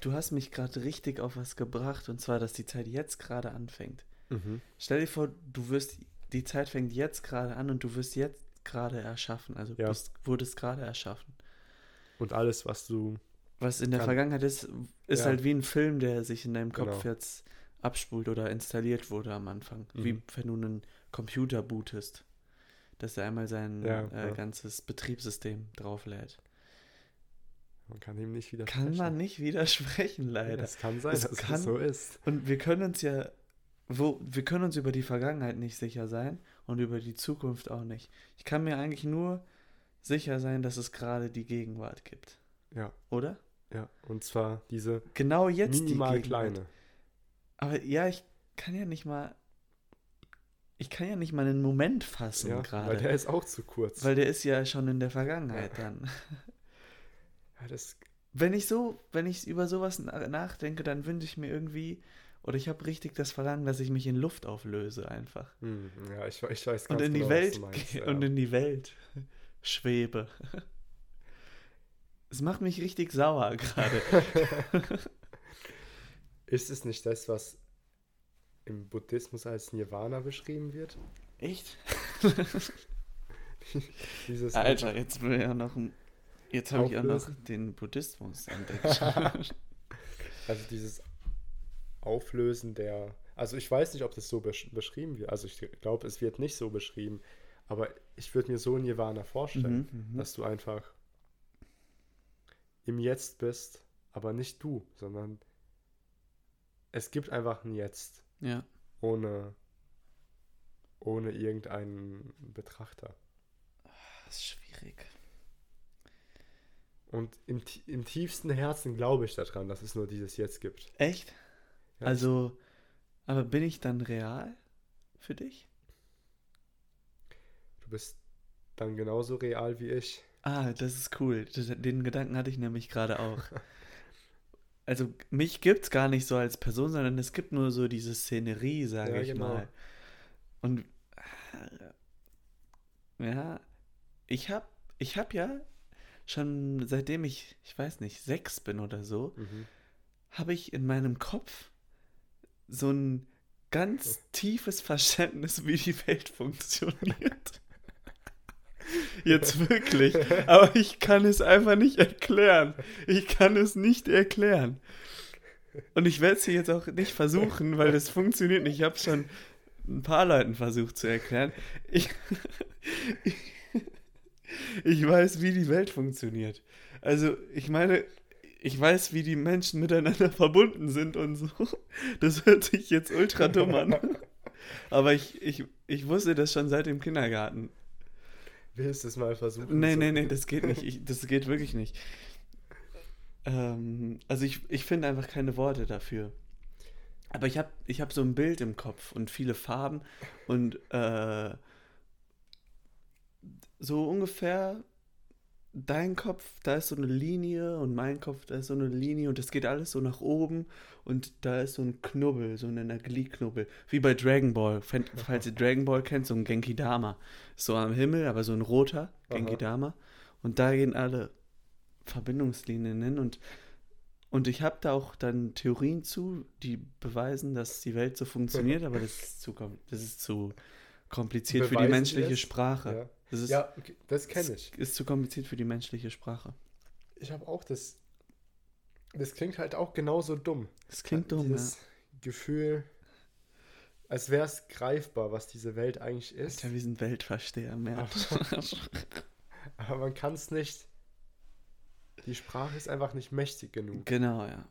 du hast mich gerade richtig auf was gebracht und zwar, dass die Zeit jetzt gerade anfängt. Mhm. Stell dir vor, du wirst, die Zeit fängt jetzt gerade an und du wirst jetzt gerade erschaffen, also Ja. bist, wurdest gerade erschaffen. Und alles, was du. Was in der Kann- Vergangenheit ist, ist Ja. halt wie ein Film, der sich in deinem Kopf Genau. jetzt abspult oder installiert wurde am Anfang. Wie Mhm. wenn du einen Computer bootest, dass er einmal sein Ja, äh, ja. ganzes Betriebssystem drauflädt. Man kann ihm nicht widersprechen. Kann man nicht widersprechen, leider. Es kann sein, Es dass kann- es so ist. Und wir können uns ja, wo, wir können uns über die Vergangenheit nicht sicher sein und über die Zukunft auch nicht. Ich kann mir eigentlich nur sicher sein, dass es gerade die Gegenwart gibt. Ja, Oder? ja. Und zwar diese Genau jetzt minimal die Gegenwart. kleine. Aber ja, ich kann ja nicht mal. Ich kann ja nicht mal einen Moment fassen Ja, gerade. weil der ist auch zu kurz. Weil der ist ja schon in der Vergangenheit dann. ja, das, Wenn ich so, wenn ich über sowas na- nachdenke, dann wünsche ich mir irgendwie, oder ich habe richtig das Verlangen, dass ich mich in Luft auflöse einfach. hm, ja, ich, ich weiß Und ganz in die genau, was Welt meinst, ja. und in die Welt schwebe. Es macht mich richtig sauer gerade. Ist es nicht das, was im Buddhismus als Nirvana beschrieben wird? Echt? Dieses Alter, jetzt will ja noch ein. Jetzt habe ich auch noch den Buddhismus entdeckt. Also dieses Auflösen der. Also ich weiß nicht, ob das so besch beschrieben wird. Also ich glaube, es wird nicht so beschrieben. Aber ich würde mir so Nirvana vorstellen, Mhm, mhm. dass du einfach im Jetzt bist, aber nicht du, sondern es gibt einfach ein Jetzt ja. ohne, ohne irgendeinen Betrachter. Das ist schwierig. Und im, im tiefsten Herzen glaube ich daran, dass es nur dieses Jetzt gibt. Echt? Ja, also, aber bin ich dann real für dich? Du bist dann genauso real wie ich. Ah, das ist cool. Den Gedanken hatte ich nämlich gerade auch. Also, mich gibt's gar nicht so als Person, sondern es gibt nur so diese Szenerie, sage Ja, ich genau. mal. Und äh, ja, ich hab, ich hab ja schon seitdem ich, ich weiß nicht, sechs bin oder so, Mhm. habe ich in meinem Kopf so ein ganz tiefes Verständnis, wie die Welt funktioniert. Jetzt wirklich. Aber ich kann es einfach nicht erklären. Ich kann es nicht erklären. Und ich werde es jetzt auch nicht versuchen, weil das funktioniert nicht. Ich habe es schon ein paar Leuten versucht zu erklären. Ich, ich weiß, wie die Welt funktioniert. Also, ich meine, ich weiß, wie die Menschen miteinander verbunden sind und so. Das hört sich jetzt ultra dumm an. Aber ich, ich, ich wusste das schon seit dem Kindergarten. Willst du es mal versuchen? Nee, nee, nee, das geht nicht. Ich, das geht wirklich nicht. Ähm, also ich, ich finde einfach keine Worte dafür. Aber ich habe ich hab so ein Bild im Kopf und viele Farben und äh, so ungefähr dein Kopf, da ist so eine Linie und mein Kopf, da ist so eine Linie und das geht alles so nach oben und da ist so ein Knubbel, so ein Energieknubbel. Wie bei Dragon Ball. Falls ihr Dragon Ball kennt, so ein Genki Dama. So am Himmel, aber so ein roter Genki Aha. Dama. Und da gehen alle Verbindungslinien hin und, und ich habe da auch dann Theorien zu, die beweisen, dass die Welt so funktioniert, aber das ist zu, das ist zu kompliziert für die Beweisen menschliche es? Sprache. Ja, Das ist, ja okay, das kenne ich. ist zu kompliziert für die menschliche Sprache. Ich habe auch das. Das klingt halt auch genauso dumm. Das klingt dumm, ja. Dieses Gefühl, als wäre es greifbar, was diese Welt eigentlich ist. Alter, wir sind Weltversteher, mehr. Aber man kann es nicht. Die Sprache ist einfach nicht mächtig genug. genau, ja.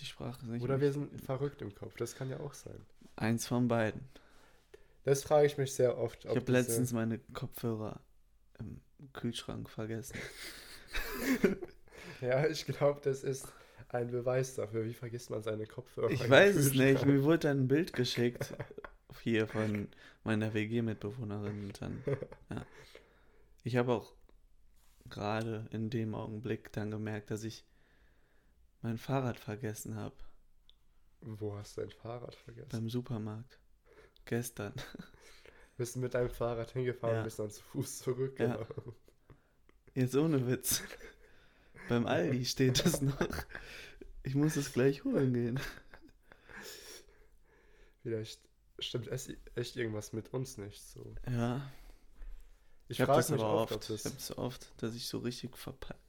Die Sprache ist nicht Oder wir mächtig. sind verrückt im Kopf. Das kann ja auch sein. eins von beiden. Das frage ich mich sehr oft. Ich habe letztens meine Kopfhörer im Kühlschrank vergessen. Ja, ich glaube, das ist ein Beweis dafür. Wie vergisst man seine Kopfhörer? Ich weiß es nicht. Mir wurde ein Bild geschickt hier von meiner WG-Mitbewohnerin. und dann, Ja. Ich habe auch gerade in dem Augenblick dann gemerkt, dass ich mein Fahrrad vergessen habe. Wo hast du dein Fahrrad vergessen? Beim Supermarkt. Gestern. Bist du mit deinem Fahrrad hingefahren Ja. und bist dann zu Fuß zurück? Ja. Genau. Jetzt ohne Witz. Beim Aldi steht es noch. Ich muss es gleich holen gehen. Vielleicht stimmt es echt irgendwas mit uns nicht so. Ja, Ich, ich habe frage das aber oft, oft. ob Ich das... habe oft, dass ich so richtig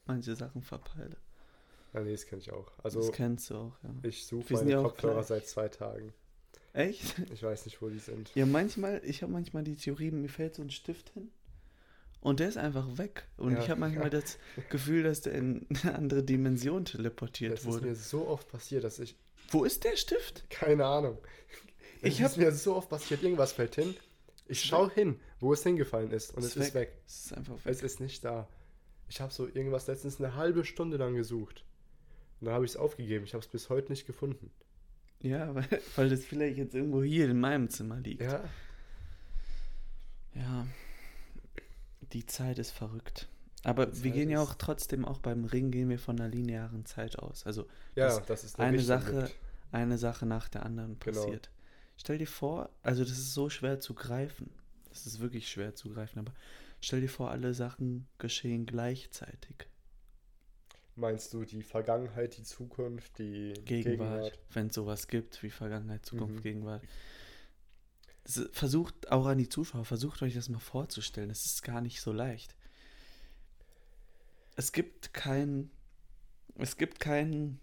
manche Sachen verpeile. Ja, nee, das kenne ich auch. das Also kennst du auch, ja. ich suche meine Kopfhörer seit zwei Tagen. Echt? Ich weiß nicht, wo die sind. Ja, manchmal, ich habe manchmal die Theorie, mir fällt so ein Stift hin und der ist einfach weg. Und Ja, ich habe manchmal ja. das Gefühl, dass der in eine andere Dimension teleportiert Das ist wurde. mir so oft passiert, dass ich... Wo ist der Stift? Keine Ahnung. Ich Es hab- ist mir so oft passiert, irgendwas fällt hin. Ich Ist schaue hin, wo es hingefallen ist und Ist es ist weg. Es ist einfach weg. Es ist nicht da. Ich habe so irgendwas letztens eine halbe Stunde lang gesucht. Und dann habe ich es aufgegeben. Ich habe es bis heute nicht gefunden. Ja, weil, weil das vielleicht jetzt irgendwo hier in meinem Zimmer liegt. Ja, Ja. Die Zeit ist verrückt. Aber wir gehen ja auch trotzdem, auch beim Ring gehen wir von einer linearen Zeit aus. Also ja, Das- das ist eine Sache gibt. eine Sache nach der anderen Genau. passiert. Stell dir vor, also das ist so schwer zu greifen. Das ist wirklich schwer zu greifen, aber stell dir vor, alle Sachen geschehen gleichzeitig. Meinst du die Vergangenheit, die Zukunft, die Gegenwart, Gegenwart? wenn es sowas gibt wie Vergangenheit, Zukunft, Mhm. Gegenwart. Versucht auch an die Zuschauer, versucht euch das mal vorzustellen. Es ist gar nicht so leicht. Es gibt kein, es gibt keinen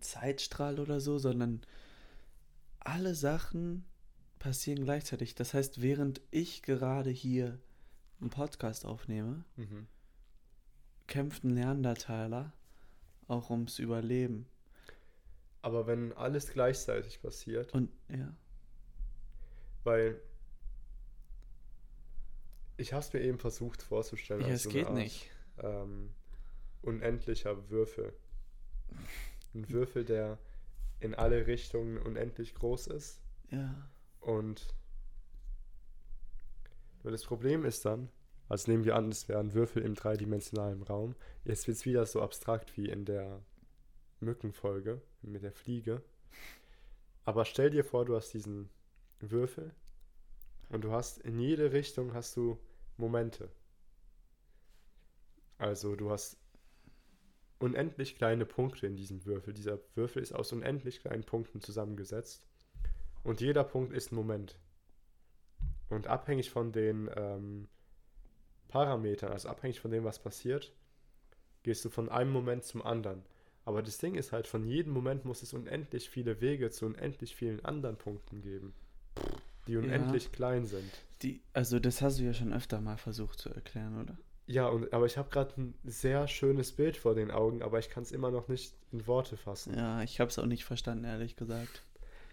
Zeitstrahl oder so, sondern alle Sachen passieren gleichzeitig. Das heißt, während ich gerade hier einen Podcast aufnehme, Mhm. Kämpft ein Neandertaler auch ums Überleben. Aber wenn alles gleichzeitig passiert, Und ja. weil ich habe es mir eben versucht vorzustellen. Ja, es so geht Art, nicht. Ähm, unendlicher Würfel. Ein Würfel, der in alle Richtungen unendlich groß ist. Ja. Und nur das Problem ist dann, also nehmen wir an, es wäre ein Würfel im dreidimensionalen Raum. Jetzt wird es wieder so abstrakt wie in der Mückenfolge mit der Fliege. Aber stell dir vor, du hast diesen Würfel und du hast in jede Richtung hast du Momente. Also du hast unendlich kleine Punkte in diesem Würfel. Dieser Würfel ist aus unendlich kleinen Punkten zusammengesetzt. Und jeder Punkt ist ein Moment. Und abhängig von den ähm, Parametern, also abhängig von dem, was passiert, gehst du von einem Moment zum anderen. Aber das Ding ist halt, von jedem Moment muss es unendlich viele Wege zu unendlich vielen anderen Punkten geben, die unendlich klein sind. Die, also das hast du ja schon öfter mal versucht zu erklären, oder? Ja, und, aber ich habe gerade ein sehr schönes Bild vor den Augen, aber ich kann es immer noch nicht in Worte fassen. Ja, ich habe es auch nicht verstanden, ehrlich gesagt.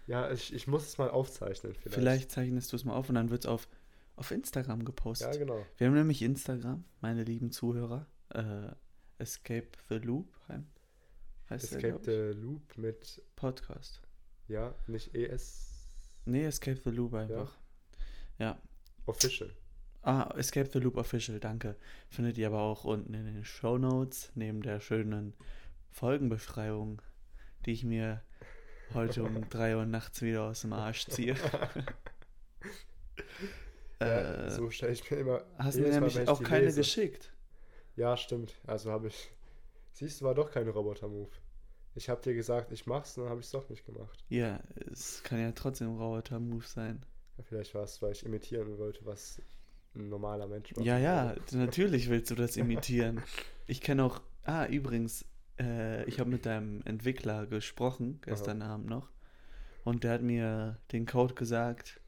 Ja, ich, ich muss es mal aufzeichnen vielleicht. Vielleicht, zeichnest du es mal auf und dann wird es auf, auf Instagram gepostet. Ja, genau. Wir haben nämlich Instagram, meine lieben Zuhörer. Äh, Escape the Loop heißt der, Escape ich. the Loop mit, Podcast. ja, nicht ES Nee, Escape the Loop einfach. Ja. Official. Ah, Escape the Loop Official, danke. Findet ihr aber auch unten in den Show Notes, neben der schönen Folgenbeschreibung, die ich mir heute um 3 Uhr nachts wieder aus dem Arsch ziehe. Ja, äh, so stelle ich mir immer. hast mir jedes Mal, nämlich ich auch keine lese. geschickt. Ja, stimmt. Also habe ich. Siehst du, war doch kein Roboter-Move. Ich habe dir gesagt, ich mach's, und dann habe ich es doch nicht gemacht. Ja, es kann ja trotzdem ein Roboter-Move sein. Ja, vielleicht war es, weil ich imitieren wollte, was ein normaler Mensch macht. Ja, ja, natürlich willst du das imitieren. Ich kenne auch. Ah, übrigens, äh, ich habe mit deinem Entwickler gesprochen, gestern Abend noch. Und der hat mir den Code gesagt,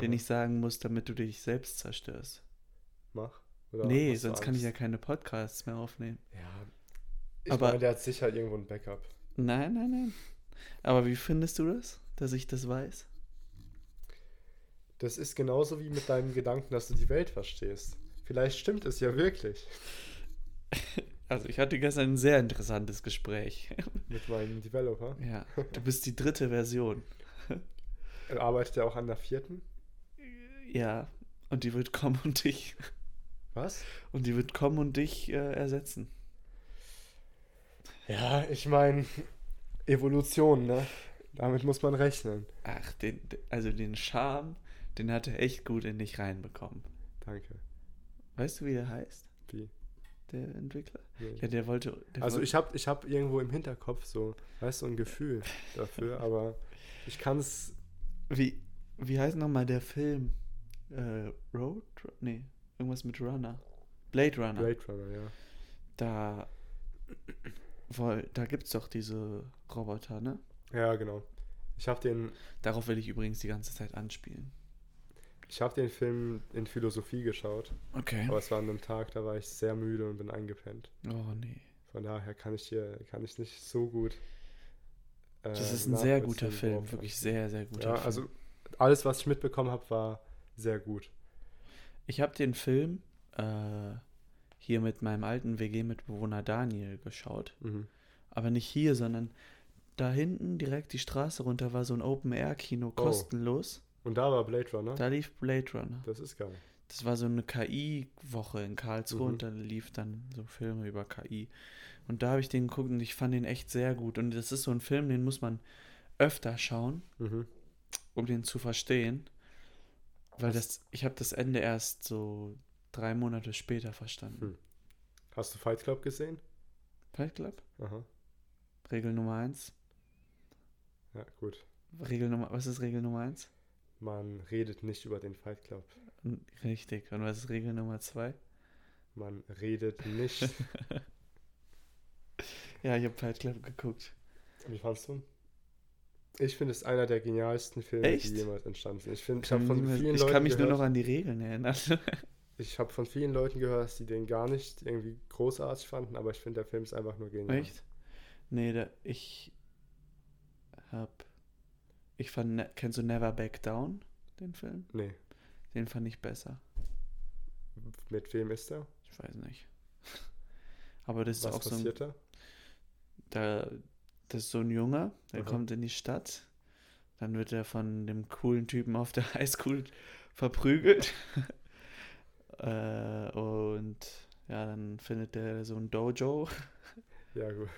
den ich sagen muss, damit du dich selbst zerstörst. Mach. Oder nee, sonst kann ich ja keine Podcasts mehr aufnehmen. Ja. Ich Aber- meine, der hat sicher irgendwo ein Backup. Nein, nein, nein. Aber wie findest du das, dass ich das weiß? Das ist genauso wie mit deinem Gedanken, dass du die Welt verstehst. Vielleicht stimmt es ja wirklich Also, ich hatte gestern ein sehr interessantes Gespräch. mit meinem Developer. ja, du bist die dritte Version. Er arbeitet ja auch an der vierten. Ja, und die wird kommen und dich. Was? Und die wird kommen und dich äh, ersetzen. Ja, ich meine, Evolution, ne? Damit muss man rechnen. Ach, den, also den Charme, den hat er echt gut in dich reinbekommen. Danke. Weißt du, wie der heißt, Wie? der Entwickler? Nee. Ja, der wollte. Der Also wollte, ich habe ich hab irgendwo im Hinterkopf so, weißt du, ein Gefühl dafür, aber ich kann es. Wie, wie heißt nochmal der Film? Äh, Road? Nee, irgendwas mit Runner. Blade Runner. Blade Runner, ja. Da, woll, da gibt's doch diese Roboter, ne? Ja, genau. Ich habe den, Darauf will ich übrigens die ganze Zeit anspielen. ich hab den Film in Philosophie geschaut, Okay. aber es war an einem Tag, da war ich sehr müde und bin eingepennt. Oh nee. Von daher kann ich hier, kann ich nicht so gut. äh, Das ist ein sehr guter Film, wirklich sehr, sehr guter Ja, Film. also alles, was ich mitbekommen habe, war sehr gut. Ich habe den Film äh, hier mit meinem alten WG-Mitbewohner Daniel geschaut. Mhm. Aber nicht hier, sondern da hinten direkt die Straße runter war so ein Open-Air-Kino, kostenlos. Und da war Blade Runner. Da lief Blade Runner. das ist geil. Das war so eine KI-Woche in Karlsruhe Mhm. und da lief dann so Filme über KI. Und da habe ich den geguckt und ich fand den echt sehr gut. Und das ist so ein Film, den muss man öfter schauen, Mhm. um den zu verstehen. Weil das, ich habe das Ende erst so drei Monate später verstanden. Hm. Hast du Fight Club gesehen? Fight Club? Aha. Regel Nummer eins. Ja, gut. Regel Nummer, was ist Regel Nummer eins? Man redet nicht über den Fight Club. Richtig. Und was ist Regel Nummer zwei? Man redet nicht. Ja, ich habe Fight Club geguckt. Wie fandst du? Ich finde es einer der genialsten Filme, Echt? die jemals entstanden sind. Ich finde, ich Kann habe von vielen ich Leuten kann mich gehört, nur noch an die Regeln erinnern. ich habe von vielen Leuten gehört, dass die den gar nicht irgendwie großartig fanden, aber ich finde, der Film ist einfach nur genial. Echt? Nee, da, ich hab. Ich fand. Ne, kennst du Never Back Down, den Film? Nee. Den fand ich besser. Mit wem ist er? Ich weiß nicht. Aber das ist Was auch so ein. passiert da? Da, das ist so ein Junge, der Aha. kommt in die Stadt. Dann wird er von dem coolen Typen auf der Highschool verprügelt. äh, und ja, dann findet er so ein Dojo. Ja, gut.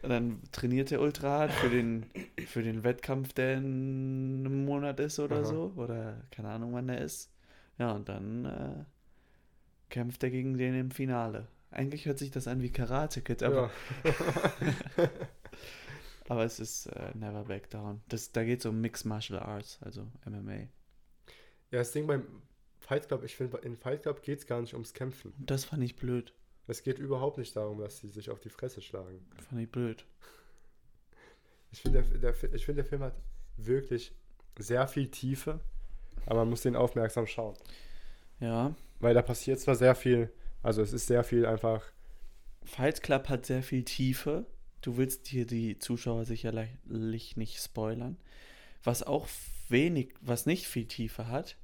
Und dann trainiert er ultra hart für den, für den Wettkampf, der in einem Monat ist oder Aha. so. Oder keine Ahnung, wann der ist. Ja, und dann äh, kämpft er gegen den im Finale. Eigentlich hört sich das an wie Karate Kid, aber, ja. Aber es ist äh, Never Back Down. Das, da geht es um Mixed Martial Arts, also MMA. ja, das Ding beim Fight Club, ich finde, in Fight Club geht es gar nicht ums Kämpfen. Das fand ich blöd. Es geht überhaupt nicht darum, dass sie sich auf die Fresse schlagen. Fand ich blöd. Ich finde, der, der, Fi- ich finde, der Film hat wirklich sehr viel Tiefe, aber man muss den aufmerksam schauen. Ja. Weil da passiert zwar sehr viel, also es ist sehr viel einfach, Fight Club hat sehr viel Tiefe. Du willst hier die Zuschauer sicherlich nicht spoilern. Was auch wenig, was nicht viel Tiefe hat,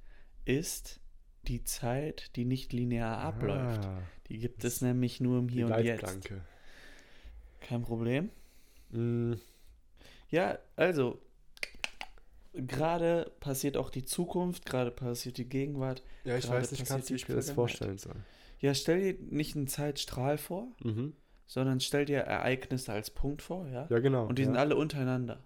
ist die Zeit, die nicht linear abläuft. Ah, Die gibt es nämlich nur im Hier und Jetzt. Leitplanke. Kein Problem. Mm, Ja, also, gerade passiert auch die Zukunft, gerade passiert die Gegenwart. ja, ich weiß nicht ganz, wie ich mir das vorstellen soll. Ja, stell dir nicht einen Zeitstrahl vor, Mhm. Sondern stell dir Ereignisse als Punkt vor, ja? Ja, genau. Und die sind ja. alle untereinander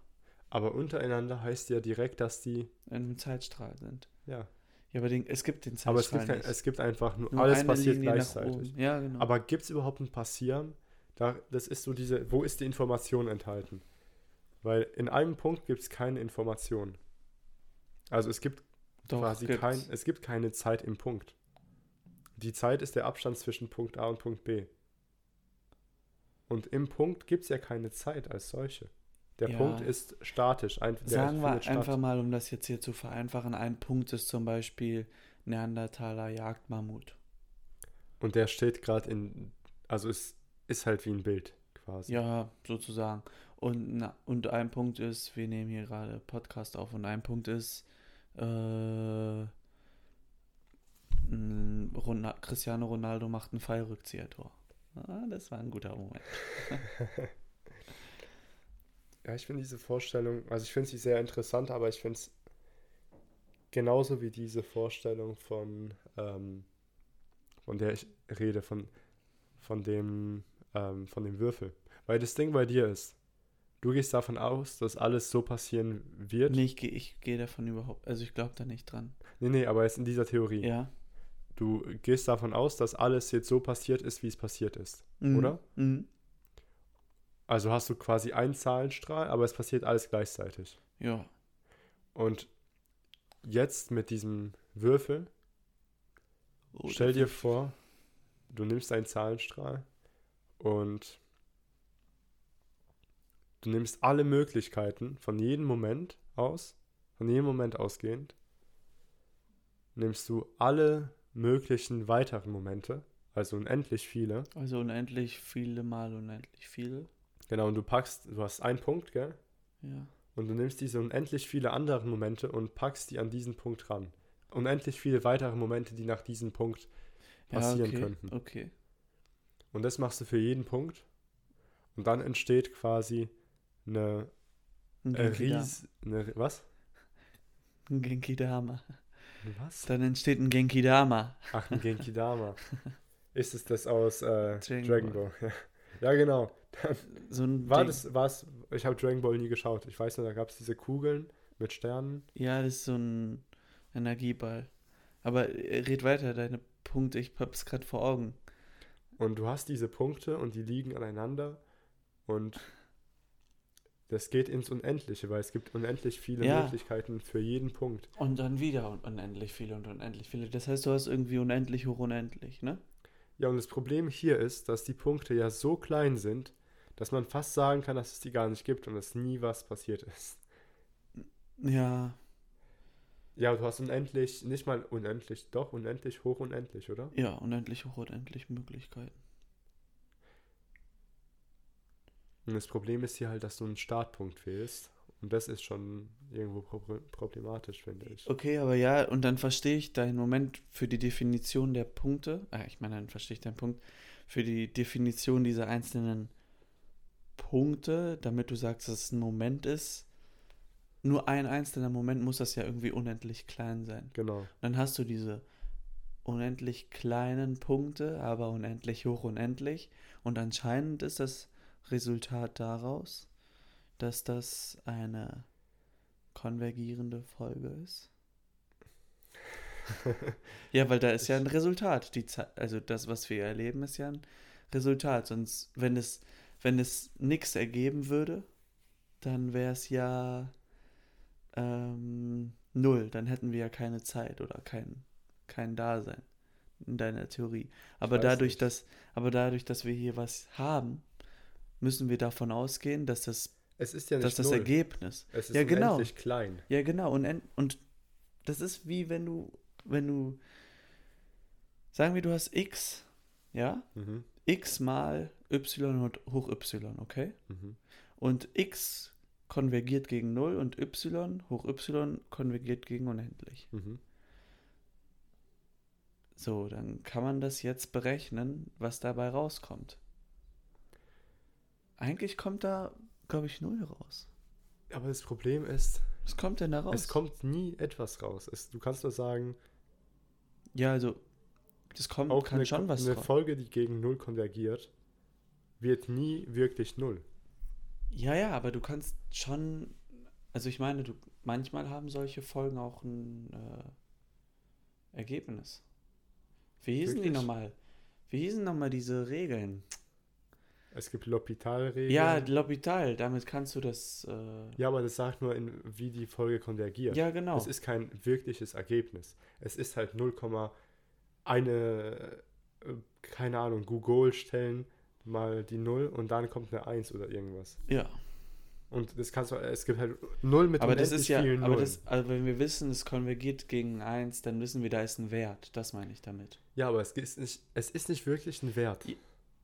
Aber untereinander heißt ja direkt, dass die, in einem Zeitstrahl sind. ja. Ja, aber den, es gibt den Zeitstrahl Aber es gibt, kein, es gibt einfach nur, Nur alles passiert Linie gleichzeitig. Ja, genau. Aber gibt es überhaupt ein Passieren? Da, das ist so diese, wo ist die Information enthalten? Weil in einem Punkt gibt es keine Information. Also es gibt Doch, quasi gibt's. kein, es gibt keine Zeit im Punkt. Die Zeit ist der Abstand zwischen Punkt A und Punkt B. Und im Punkt gibt es ja keine Zeit als solche. Der Ja. Punkt ist statisch. Ein, Sagen wir statt. einfach mal, um das jetzt hier zu vereinfachen, ein Punkt ist zum Beispiel Neandertaler jagt Mammut. Und der steht gerade in, also es ist halt wie ein Bild quasi. Ja, sozusagen. Und, na, und ein Punkt ist, wir nehmen hier gerade Podcast auf und ein Punkt ist, äh, Ronald, Cristiano Ronaldo macht ein Fallrückzieher-Tor. Ah, das war ein guter Moment. Ja, ich finde diese Vorstellung, also ich finde sie sehr interessant, aber ich finde es genauso wie diese Vorstellung von, ähm, von der ich rede, von, von dem, ähm, von dem Würfel. Weil das Ding bei dir ist, Du gehst davon aus, dass alles so passieren wird? Nee, ich gehe ich geh davon überhaupt, also ich glaube da nicht dran. Nee, nee, aber jetzt in dieser Theorie. Ja. Du gehst davon aus, dass alles jetzt so passiert ist, wie es passiert ist, Mhm. oder? Mhm. Also hast du quasi einen Zahlenstrahl, aber es passiert alles gleichzeitig. Ja. Und jetzt mit diesem Würfel, Oh, stell dir vor, du nimmst einen Zahlenstrahl und du nimmst alle Möglichkeiten von jedem Moment aus, von jedem Moment ausgehend, nimmst du alle möglichen weiteren Momente, also unendlich viele, Also unendlich viele mal unendlich viele. genau, und du packst, du hast einen Punkt, gell? Ja. Und du nimmst diese unendlich viele anderen Momente und packst die an diesen Punkt ran. Unendlich viele weitere Momente, die nach diesem Punkt passieren ja, okay, könnten. Okay. Und das machst du für jeden Punkt. Und dann entsteht quasi eine, Ein äh, Ries, eine was? ein Genki Dama. Was? Dann entsteht ein Genki Dama. Ach, ein Genki Dama. Ist es das aus äh, Dragon Dragon, Ball? Ja. ja, genau. So ein War Ding. das, war's, ich habe Dragon Ball nie geschaut. Ich weiß nur, da gab es diese Kugeln mit Sternen. Ja, das ist so ein Energieball. Aber äh, red weiter, deine Punkte, ich hab's gerade vor Augen. Und du hast diese Punkte und die liegen aneinander. Und das geht ins Unendliche, weil es gibt unendlich viele Ja. Möglichkeiten für jeden Punkt. Und dann wieder un- unendlich viele und unendlich viele. Das heißt, du hast irgendwie unendlich hoch unendlich, ne? Ja, und das Problem hier ist, dass die Punkte ja so klein sind, dass man fast sagen kann, dass es die gar nicht gibt und dass nie was passiert ist. Ja, Ja, du hast unendlich, nicht mal unendlich, doch unendlich hoch unendlich, oder? ja, unendlich hoch unendlich Möglichkeiten. Und das Problem ist hier halt, dass du einen Startpunkt wählst. Und das ist schon irgendwo pro- problematisch, finde ich. Okay, aber ja, und dann verstehe ich deinen Moment für die Definition der Punkte. Ah, ich meine, dann verstehe ich deinen Punkt für die Definition dieser einzelnen Punkte, damit du sagst, dass es ein Moment ist. Nur ein einzelner Moment muss das ja irgendwie unendlich klein sein. Genau. Dann hast du diese unendlich kleinen Punkte, aber unendlich hoch unendlich. Und anscheinend ist das Resultat daraus, dass das eine konvergierende Folge ist. ja, weil da ist ja ein Resultat. Die Ze also das, was wir erleben, ist ja ein Resultat. Sonst, wenn es, wenn es nichts ergeben würde, dann wäre es ja ähm, null. Dann hätten wir ja keine Zeit oder kein, kein Dasein in deiner Theorie. Aber dadurch, nicht. dass, aber dadurch, dass wir hier was haben, müssen wir davon ausgehen, dass das, Es ist ja nicht dass das null. Ergebnis. Es ist Ja, genau. unendlich klein. Ja, genau. Und, und das ist wie wenn du, wenn du, sagen wir, du hast x, ja, Mhm. x mal y und hoch y, okay? Mhm. Und x konvergiert gegen 0 und y hoch y konvergiert gegen unendlich. Mhm. So, dann kann man das jetzt berechnen, was dabei rauskommt. Eigentlich kommt da, glaube ich, 0 raus. Aber das Problem ist, Was kommt denn da raus? es kommt nie etwas raus. Es, du kannst nur sagen, ja, also, das kommt, auch kann eine, schon was eine raus. Folge, die gegen Null konvergiert, wird nie wirklich Null. Ja, ja, aber du kannst schon, also ich meine, du, manchmal haben solche Folgen auch ein äh, Ergebnis. Wie hießen die Wirklich? nochmal? Wie hießen nochmal diese Regeln? Es gibt L'Hopital-Regeln. Ja, L'Hopital, damit kannst du das. Äh, Ja, aber das sagt nur, in, wie die Folge konvergiert. ja, genau. Es ist kein wirkliches Ergebnis. Es ist halt 0, eine, äh, keine Ahnung, Google stellen mal die 0 und dann kommt eine 1 oder irgendwas. ja, Und das kannst du, es gibt halt 0 mit aber das ist ja, vielen aber das, also wenn wir wissen, es konvergiert gegen 1, dann wissen wir, da ist ein Wert. Das meine ich damit. Ja, aber es ist nicht, es ist nicht wirklich ein Wert. Ja.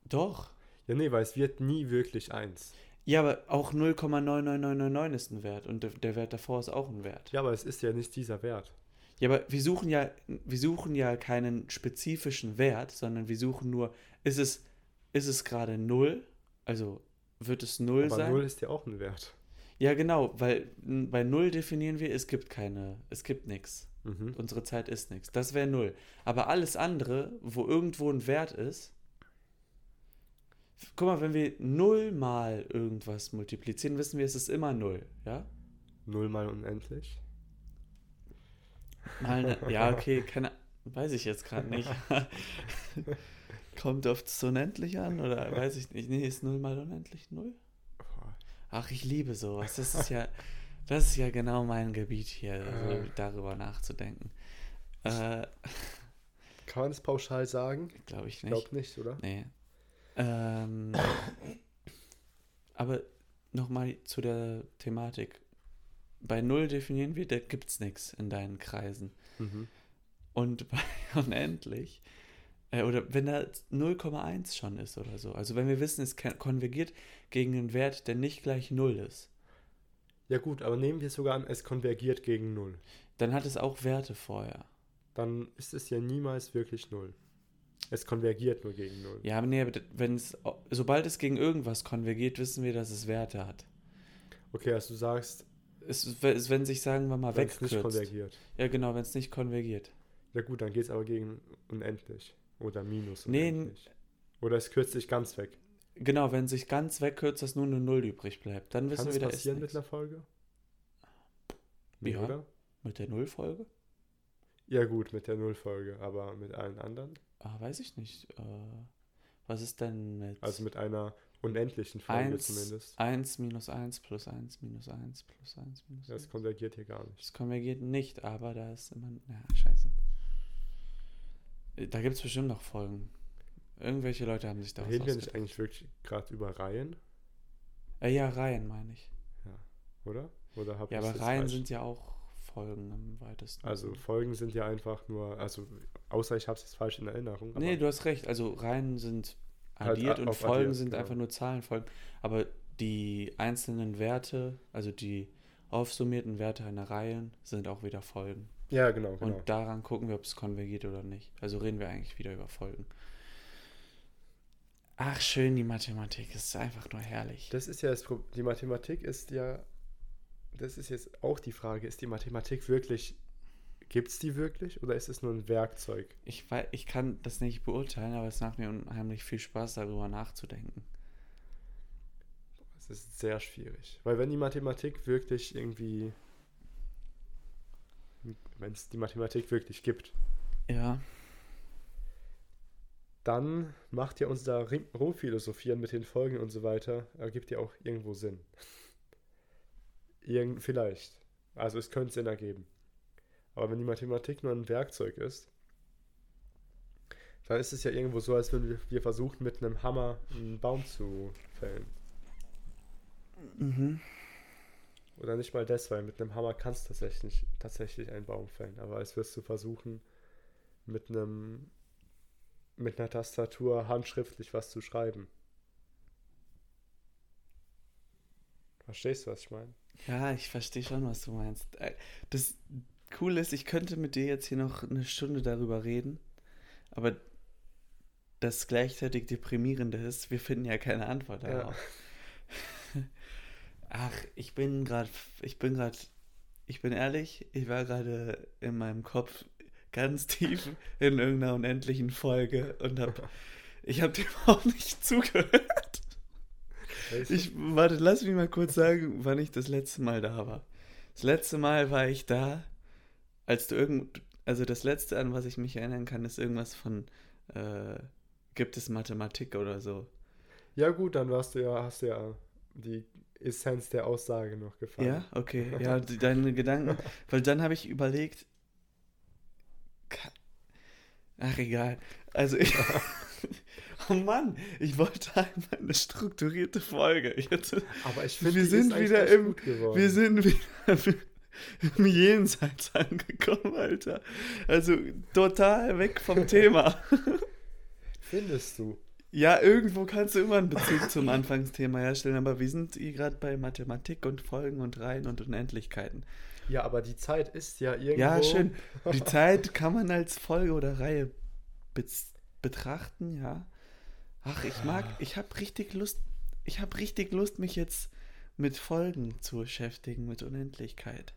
Doch. Ja, nee, weil es wird nie wirklich 1. Ja, aber auch 0,99999 ist ein Wert und der, der Wert davor ist auch ein Wert. Ja, aber es ist ja nicht dieser Wert. Ja, aber wir suchen ja, wir suchen ja keinen spezifischen Wert, sondern wir suchen nur, ist es, ist es gerade 0? Also wird es 0 Aber sein? 0 ist ja auch ein Wert. Ja, genau, weil bei 0 definieren wir, es gibt keine, es gibt nichts. Mhm. Unsere Zeit ist nichts. Das wäre 0. Aber alles andere, wo irgendwo ein Wert ist, Guck mal, wenn wir 0 mal irgendwas multiplizieren, wissen wir, es ist immer 0, ja? 0 mal unendlich? Mal ne, ja, okay, keine, weiß ich jetzt gerade nicht. Kommt aufs Unendlich an oder weiß ich nicht. Nee, ist 0 mal unendlich 0? Ach, ich liebe sowas. Das ist ja, das ist ja genau mein Gebiet hier, also darüber nachzudenken. Äh, Kann man das pauschal sagen? Glaube ich Ich nicht. glaube nicht, oder? Nee. Ähm, aber nochmal zu der Thematik. Bei 0 definieren wir, da gibt es nichts in deinen Kreisen. Mhm. Und bei unendlich, äh, oder wenn da 0,1 schon ist oder so. Also wenn wir wissen, es konvergiert gegen einen Wert, der nicht gleich 0 ist, Ja gut, aber nehmen wir sogar an, es konvergiert gegen 0. dann hat es auch Werte vorher. Dann ist es ja niemals wirklich 0. Es konvergiert nur gegen 0. Ja, aber nee, wenn es, sobald es gegen irgendwas konvergiert, wissen wir, dass es Werte hat. Okay, also du sagst, Es, es wenn sich, sagen wir mal, wenn es nicht wegkürzt. konvergiert. Ja, genau, wenn es nicht konvergiert. Ja gut, dann geht es aber gegen unendlich. Oder minus Nee, unendlich. Oder es kürzt sich ganz weg. Genau, wenn sich ganz wegkürzt, dass nur eine Null übrig bleibt. Dann wissen Kann wir, da ist passieren mit einer Folge? Nee, Ja. oder? Mit der Nullfolge? Ja gut, mit der Nullfolge, aber mit allen anderen? Ah, weiß ich nicht. Äh, was ist denn mit Also mit einer unendlichen Folge 1, zumindest. 1 minus 1 plus 1 minus 1 plus 1 minus 1? Das konvergiert hier gar nicht. Das konvergiert nicht, aber da ist immer. Ja, scheiße. Da gibt es bestimmt noch Folgen. Irgendwelche Leute haben sich da Reden wir nicht eigentlich wirklich gerade über Reihen, Äh, ja, Reihen meine ich. oder? Oder hab Ja, aber Reihen falsch? sind ja auch Folgen am weitesten. Also Folgen sind ja einfach nur, also außer ich habe es jetzt falsch in Erinnerung. Nee, du hast recht. Also Reihen sind Halt addiert a- und Folgen addiert, sind genau. einfach nur Zahlenfolgen. Aber die einzelnen Werte, also die aufsummierten Werte einer Reihe, sind auch wieder Folgen. Ja, genau, genau. Und daran gucken wir, ob es konvergiert oder nicht. Also reden wir eigentlich wieder über Folgen. Ach, schön, die Mathematik. Ist einfach nur herrlich. Das ist ja das Problem. Die Mathematik ist ja, das ist jetzt auch die Frage, ist die Mathematik wirklich, gibt es die wirklich oder ist es nur ein Werkzeug? Ich, ich kann das nicht beurteilen, aber es macht mir unheimlich viel Spaß, darüber nachzudenken. Es ist sehr schwierig. Weil wenn die Mathematik wirklich irgendwie, wenn es die Mathematik wirklich gibt, Ja, dann macht ja unser Rumphilosophieren mit den Folgen und so weiter, ergibt ja auch irgendwo Sinn. Irgend, vielleicht. Also es könnte Sinn ergeben. Aber wenn die Mathematik nur ein Werkzeug ist, dann ist es ja irgendwo so, als würden wir, versuchen, mit einem Hammer einen Baum zu fällen. mhm. Oder nicht mal das, weil mit einem Hammer kannst du tatsächlich, tatsächlich einen Baum fällen. Aber als wirst du versuchen, mit einem mit einer Tastatur handschriftlich was zu schreiben. Verstehst du, was ich meine? Ja, ich verstehe schon, was du meinst. Äh, Das Coole ist, ich könnte mit dir jetzt hier noch eine Stunde darüber reden, aber das gleichzeitig deprimierende ist, wir finden ja keine Antwort Ja. darauf. Ach, ich bin gerade, ich bin gerade, ich bin ehrlich, ich war gerade in meinem Kopf ganz tief in irgendeiner unendlichen Folge und hab, ich habe dir überhaupt nicht zugehört. Weißt du? Ich, warte, lass mich mal kurz sagen, wann ich das letzte Mal da war. Das letzte Mal war ich da, als du irgend, also das letzte, an was ich mich erinnern kann, ist irgendwas von, äh, gibt es Mathematik oder so. ja gut, dann warst du ja, hast du ja die Essenz der Aussage noch gefallen. Ja, okay, ja, deine Gedanken, weil dann habe ich überlegt, ach egal, also ich, oh Mann, ich wollte einmal eine strukturierte Folge. Jetzt, Aber ich finde, Wir sind wieder im-. Wir sind wieder im Jenseits angekommen, Alter. Also total weg vom Thema. Findest du? Ja, irgendwo kannst du immer einen Bezug zum Anfangsthema herstellen, aber wir sind hier gerade bei Mathematik und Folgen und Reihen und Unendlichkeiten. Ja, aber die Zeit ist ja irgendwo. Ja, schön. Die Zeit kann man als Folge oder Reihe betrachten, ja. Ach, ich mag, ich habe richtig Lust, ich habe richtig Lust, mich jetzt mit Folgen zu beschäftigen, mit Unendlichkeit.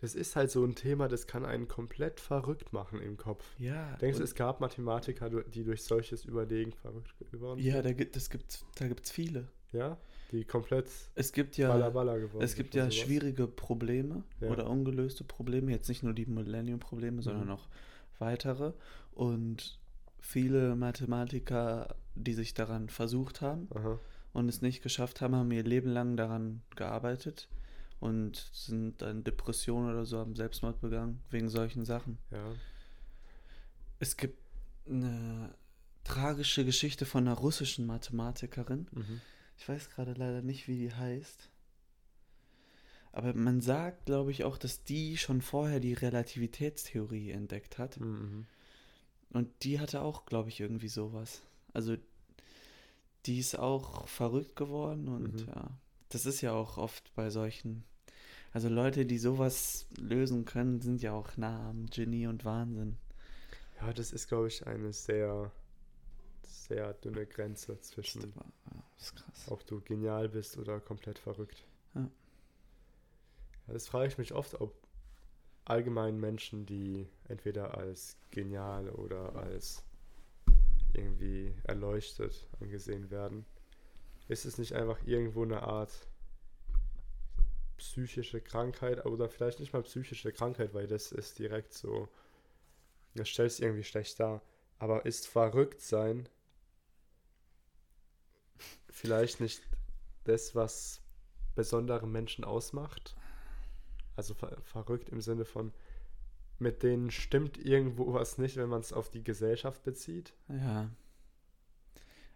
das ist halt so ein Thema, das kann einen komplett verrückt machen im Kopf. Ja. Denkst du, es gab Mathematiker, die durch solches Überlegen verrückt geworden Ja, da gibt es gibt, da gibt's viele. Ja? Die komplett Es gibt ja, balla geworden es gibt sind ja schwierige Probleme Ja. oder ungelöste Probleme, jetzt nicht nur die Millennium-Probleme, sondern Mhm. auch weitere. Und viele Mathematiker, die sich daran versucht haben Aha. und es nicht geschafft haben, haben ihr Leben lang daran gearbeitet und sind dann Depressionen oder so, haben Selbstmord begangen wegen solchen Sachen. Ja. Es gibt eine tragische Geschichte von einer russischen Mathematikerin. Mhm. Ich weiß gerade leider nicht, wie die heißt. Aber man sagt, glaube ich, auch, dass die schon vorher die Relativitätstheorie entdeckt hat. Mhm. Und die hatte auch, glaube ich, irgendwie sowas. Also, die ist auch verrückt geworden und Mhm. ja, das ist ja auch oft bei solchen. Also Leute, die sowas lösen können, sind ja auch nah am Genie und Wahnsinn. Ja, das ist, glaube ich, eine sehr, sehr dünne Grenze zwischen, das ist krass. ob du genial bist oder komplett verrückt. Ja. Ja, das frage ich mich oft, ob allgemein Menschen, die entweder als genial oder als irgendwie erleuchtet angesehen werden, ist es nicht einfach irgendwo eine Art psychische Krankheit oder vielleicht nicht mal psychische Krankheit, weil das ist direkt so, das stellt es irgendwie schlecht dar. Aber ist verrückt sein vielleicht nicht das, was besondere Menschen ausmacht? Also ver verrückt im Sinne von, mit denen stimmt irgendwo was nicht, wenn man es auf die Gesellschaft bezieht. Ja.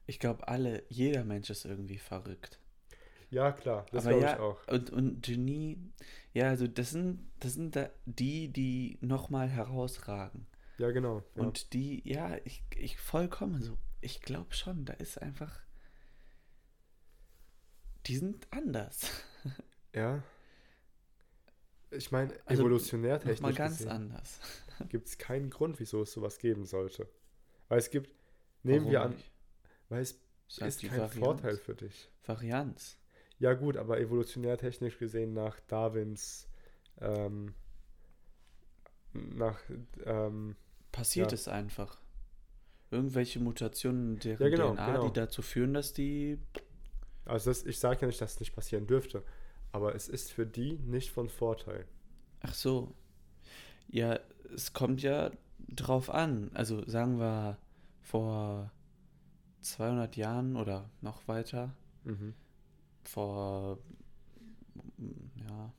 Ich glaube, alle, jeder Mensch ist irgendwie verrückt. Ja, klar, das glaube ja, ich auch. Und, und Genie, ja, also das sind, das sind da die, die nochmal herausragen. Ja, genau. Ja. Und die, ja, ich, ich vollkommen so, ich glaube schon, da ist einfach, die sind anders. ja. Ich meine, Also, evolutionär technisch ganz gesehen anders. gibt es keinen Grund, wieso es sowas geben sollte. Weil es gibt, nehmen wir Warum an, nicht? weil es Ist halt ist kein Varianz. Vorteil für dich. Varianz. Ja gut, aber evolutionär technisch gesehen nach Darwins, ähm, nach, ähm, Passiert Ja. es einfach. Irgendwelche Mutationen in deren Ja, genau, DNA, genau. die dazu führen, dass die. also das, ich sage ja nicht, dass es nicht passieren dürfte, aber es ist für die nicht von Vorteil. Ach so. Ja, es kommt ja drauf an. Also sagen wir vor 200 Jahren oder noch weiter, Mhm. vor, ja,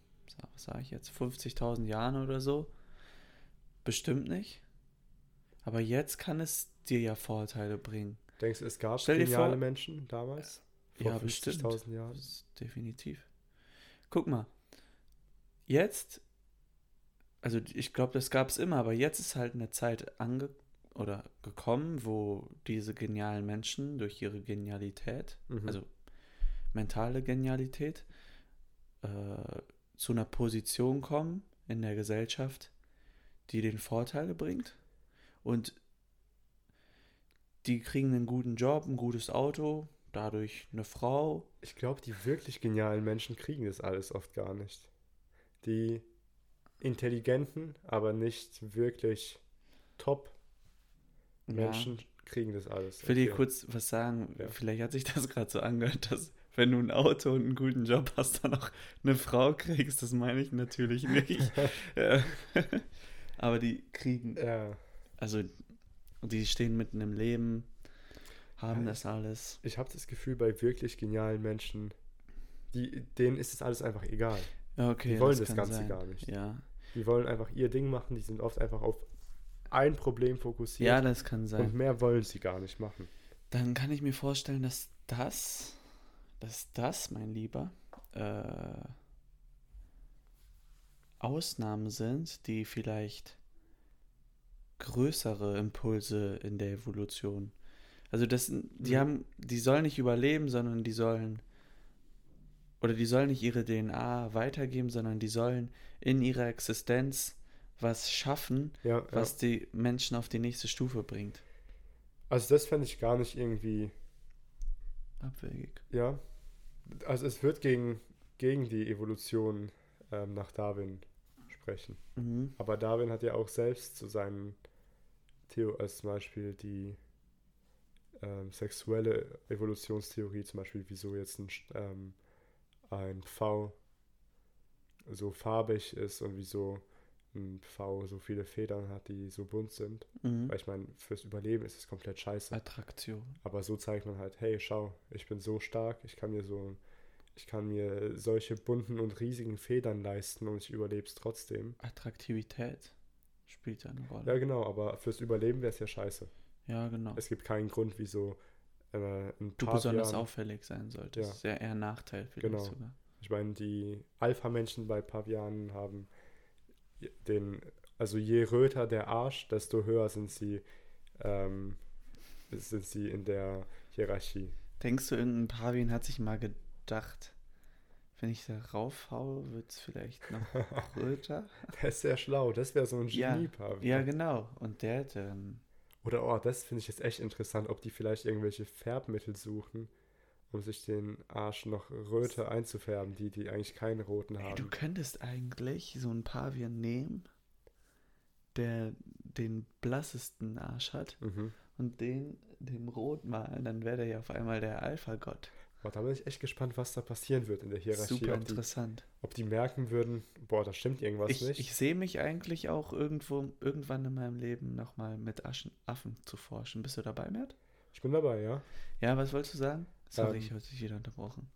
was sage ich jetzt, 50.000 Jahren oder so. Bestimmt nicht. Aber jetzt kann es dir ja Vorteile bringen. Denkst du, es gab Stell geniale vor- Menschen damals? Ja, bestimmt. 50.000 Jahren? Definitiv. Guck mal. Jetzt, also ich glaube, das gab es immer, aber jetzt ist halt eine Zeit ange oder gekommen, wo diese genialen Menschen durch ihre Genialität, Mhm. also mentale Genialität, äh, zu einer Position kommen in der Gesellschaft, die den Vorteile bringt. Und die kriegen einen guten Job, ein gutes Auto, dadurch eine Frau. Ich glaube, die wirklich genialen Menschen kriegen das alles oft gar nicht. Die intelligenten, aber nicht wirklich top Menschen kriegen das alles. Ich will dir kurz was sagen. Ja. Vielleicht hat sich das gerade so angehört, dass wenn du ein Auto und einen guten Job hast, dann auch eine Frau kriegst. Das meine ich natürlich nicht. Ja. Aber die kriegen, Ja, also die stehen mitten im Leben, haben Ja, das alles. ich habe das Gefühl, bei wirklich genialen Menschen, die, denen ist es alles einfach egal. Okay, Die wollen das kann Ganze sein. gar nicht. Ja. Die wollen einfach ihr Ding machen, die sind oft einfach auf ein Problem fokussiert ja, das kann und sein. mehr wollen sie gar nicht machen. Dann kann ich mir vorstellen, dass das, dass das, mein Lieber, äh, Ausnahmen sind, die vielleicht größere Impulse in der Evolution. Also das, die Mhm. haben, die sollen nicht überleben, sondern die sollen oder die sollen nicht ihre DNA weitergeben, sondern die sollen in ihrer Existenz was schaffen, Ja, was die Menschen auf die nächste Stufe bringt. ja. Also das fände ich gar nicht irgendwie, Abwegig. ja. Also es wird gegen, gegen die Evolution ähm, nach Darwin sprechen. Mhm. Aber Darwin hat ja auch selbst zu seinen Theo als zum Beispiel die ähm, sexuelle Evolutionstheorie, zum Beispiel, wieso jetzt ein, ähm, ein Pfau so farbig ist und wieso ein Pfau so viele Federn hat, die so bunt sind. Mhm. Weil ich meine, fürs Überleben ist es komplett scheiße. Attraktion. Aber so zeigt man halt, hey, schau, ich bin so stark, ich kann mir so, ich kann mir solche bunten und riesigen Federn leisten und ich überlebe es trotzdem. Attraktivität spielt eine Rolle. Ja, genau, aber fürs Überleben wäre es ja scheiße. Ja, genau. Es gibt keinen Grund, wieso äh, ein Du besonders Jahren, auffällig sein solltest. Ja. Ist ja eher ein Nachteil vielleicht Genau. sogar. Ich meine, die Alpha-Menschen bei Pavianen haben den, also je röter der Arsch, desto höher sind sie, ähm, sind sie in der Hierarchie. Denkst du, irgendein Pavian hat sich mal gedacht, wenn ich da raufhaue, wird es vielleicht noch röter? Der ist sehr schlau, das wäre so ein Ja, Genie-Pavian. ja, genau. Und der hätte dann. Oder, oh, das finde ich jetzt echt interessant, ob die vielleicht irgendwelche Färbmittel suchen, um sich den Arsch noch röter einzufärben, die, die eigentlich keinen roten haben. du könntest eigentlich so einen Pavian nehmen, der den blassesten Arsch hat Mhm. und den dem rot malen, dann wäre der ja auf einmal der Alpha-Gott. Boah, da bin ich echt gespannt, was da passieren wird in der Hierarchie. Super ob, die, interessant. ob die merken würden, boah, da stimmt irgendwas Ich, nicht. ich sehe mich eigentlich auch irgendwo, irgendwann in meinem Leben nochmal mit Aschen, Affen zu forschen. Bist du dabei, Mert? Ich bin dabei, ja. Ja, was wolltest du sagen? Sorry, Ähm, ich habe dich wieder unterbrochen.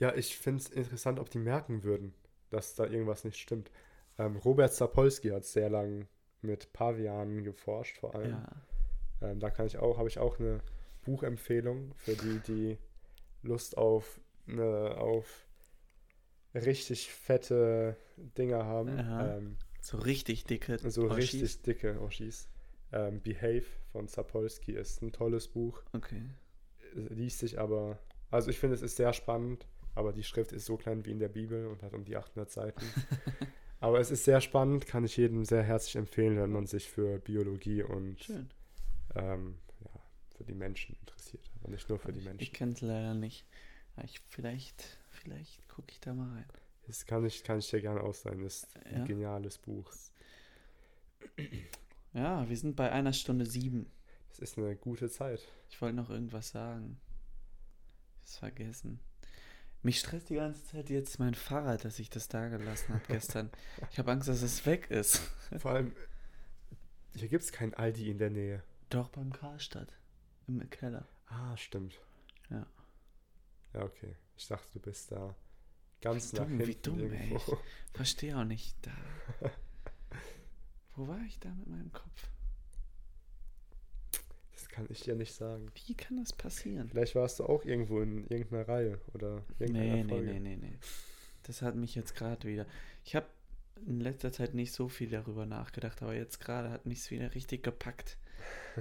Ja, ich finde es interessant, ob die merken würden, dass da irgendwas nicht stimmt. Ähm, Robert Sapolsky hat sehr lang mit Pavianen geforscht, vor allem. Ja. Ähm, da kann ich auch, habe ich auch eine Buchempfehlung für die, die Lust auf eine, auf richtig fette Dinger haben. Ähm, So richtig dicke so Oschis. richtig dicke Oschis. Ähm, Behave von Sapolsky ist ein tolles Buch. Okay. Liest sich aber, also ich finde, es ist sehr spannend, aber die Schrift ist so klein wie in der Bibel und hat um die 800 Seiten. aber es ist sehr spannend, kann ich jedem sehr herzlich empfehlen, wenn man sich für Biologie und ähm, die Menschen interessiert, aber nicht nur für die ich Menschen. ich kenne es leider nicht. Ich, vielleicht vielleicht gucke ich da mal rein. Das kann ich, kann ich dir gerne ausleihen. Das ist Ja. ein geniales Buch. Ja, wir sind bei einer Stunde sieben. Es ist eine gute Zeit. Ich wollte noch irgendwas sagen. Ich hab's vergessen. Mich stresst die ganze Zeit jetzt mein Fahrrad, dass ich das da gelassen habe gestern. Ich habe Angst, dass es weg ist. Vor allem, hier gibt es kein Aldi in der Nähe. Doch beim Karstadt. Im Keller. Ah, stimmt. Ja. Ja, okay. Ich dachte, du bist da ganz Wie nach dumm, wie hinten dumm, ey. irgendwo. Verstehe auch nicht. Da. Wo war ich da mit meinem Kopf? Das kann ich dir nicht sagen. Wie kann das passieren? Vielleicht warst du auch irgendwo in irgendeiner Reihe oder irgendeiner Nee, nee, Folge. nee, nee, nee. Das hat mich jetzt gerade wieder. Ich habe in letzter Zeit nicht so viel darüber nachgedacht, aber jetzt gerade hat mich es wieder richtig gepackt.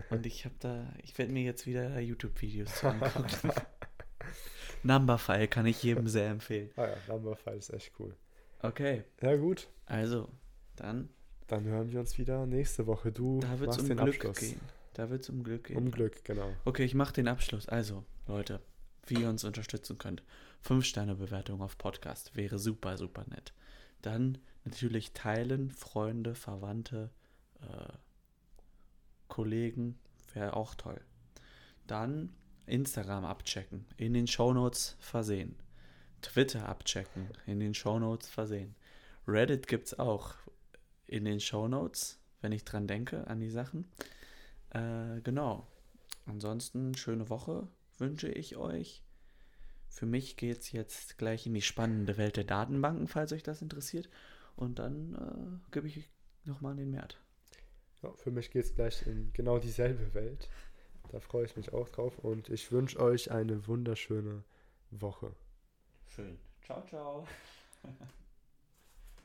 Und ich habe da, ich werde mir jetzt wieder YouTube-Videos zu angucken. Numberfile kann ich jedem sehr empfehlen. Ah ja, Numberfile ist echt cool. Okay, Ja gut, also, dann, dann hören wir uns wieder nächste Woche. Du da wird es machst um den Glück Abschluss. gehen. Da wird es um Glück gehen. Um Glück, genau. Okay, ich mache den Abschluss. Also, Leute, wie ihr uns unterstützen könnt. 5-Sterne-Bewertung auf Podcast wäre super, super nett. Dann natürlich teilen, Freunde, Verwandte, äh, Kollegen, wäre auch toll. Dann Instagram abchecken, in den Shownotes versehen. Twitter abchecken, in den Shownotes versehen. Reddit gibt's auch in den Shownotes, wenn ich dran denke, an die Sachen. Äh, genau. Ansonsten schöne Woche wünsche ich euch. Für mich geht es jetzt gleich in die spannende Welt der Datenbanken, falls euch das interessiert. Und dann äh, gebe ich nochmal den Mert. Ja, für mich geht es gleich in genau dieselbe Welt. Da freue ich mich auch drauf und ich wünsche euch eine wunderschöne Woche. Schön. Ciao, ciao.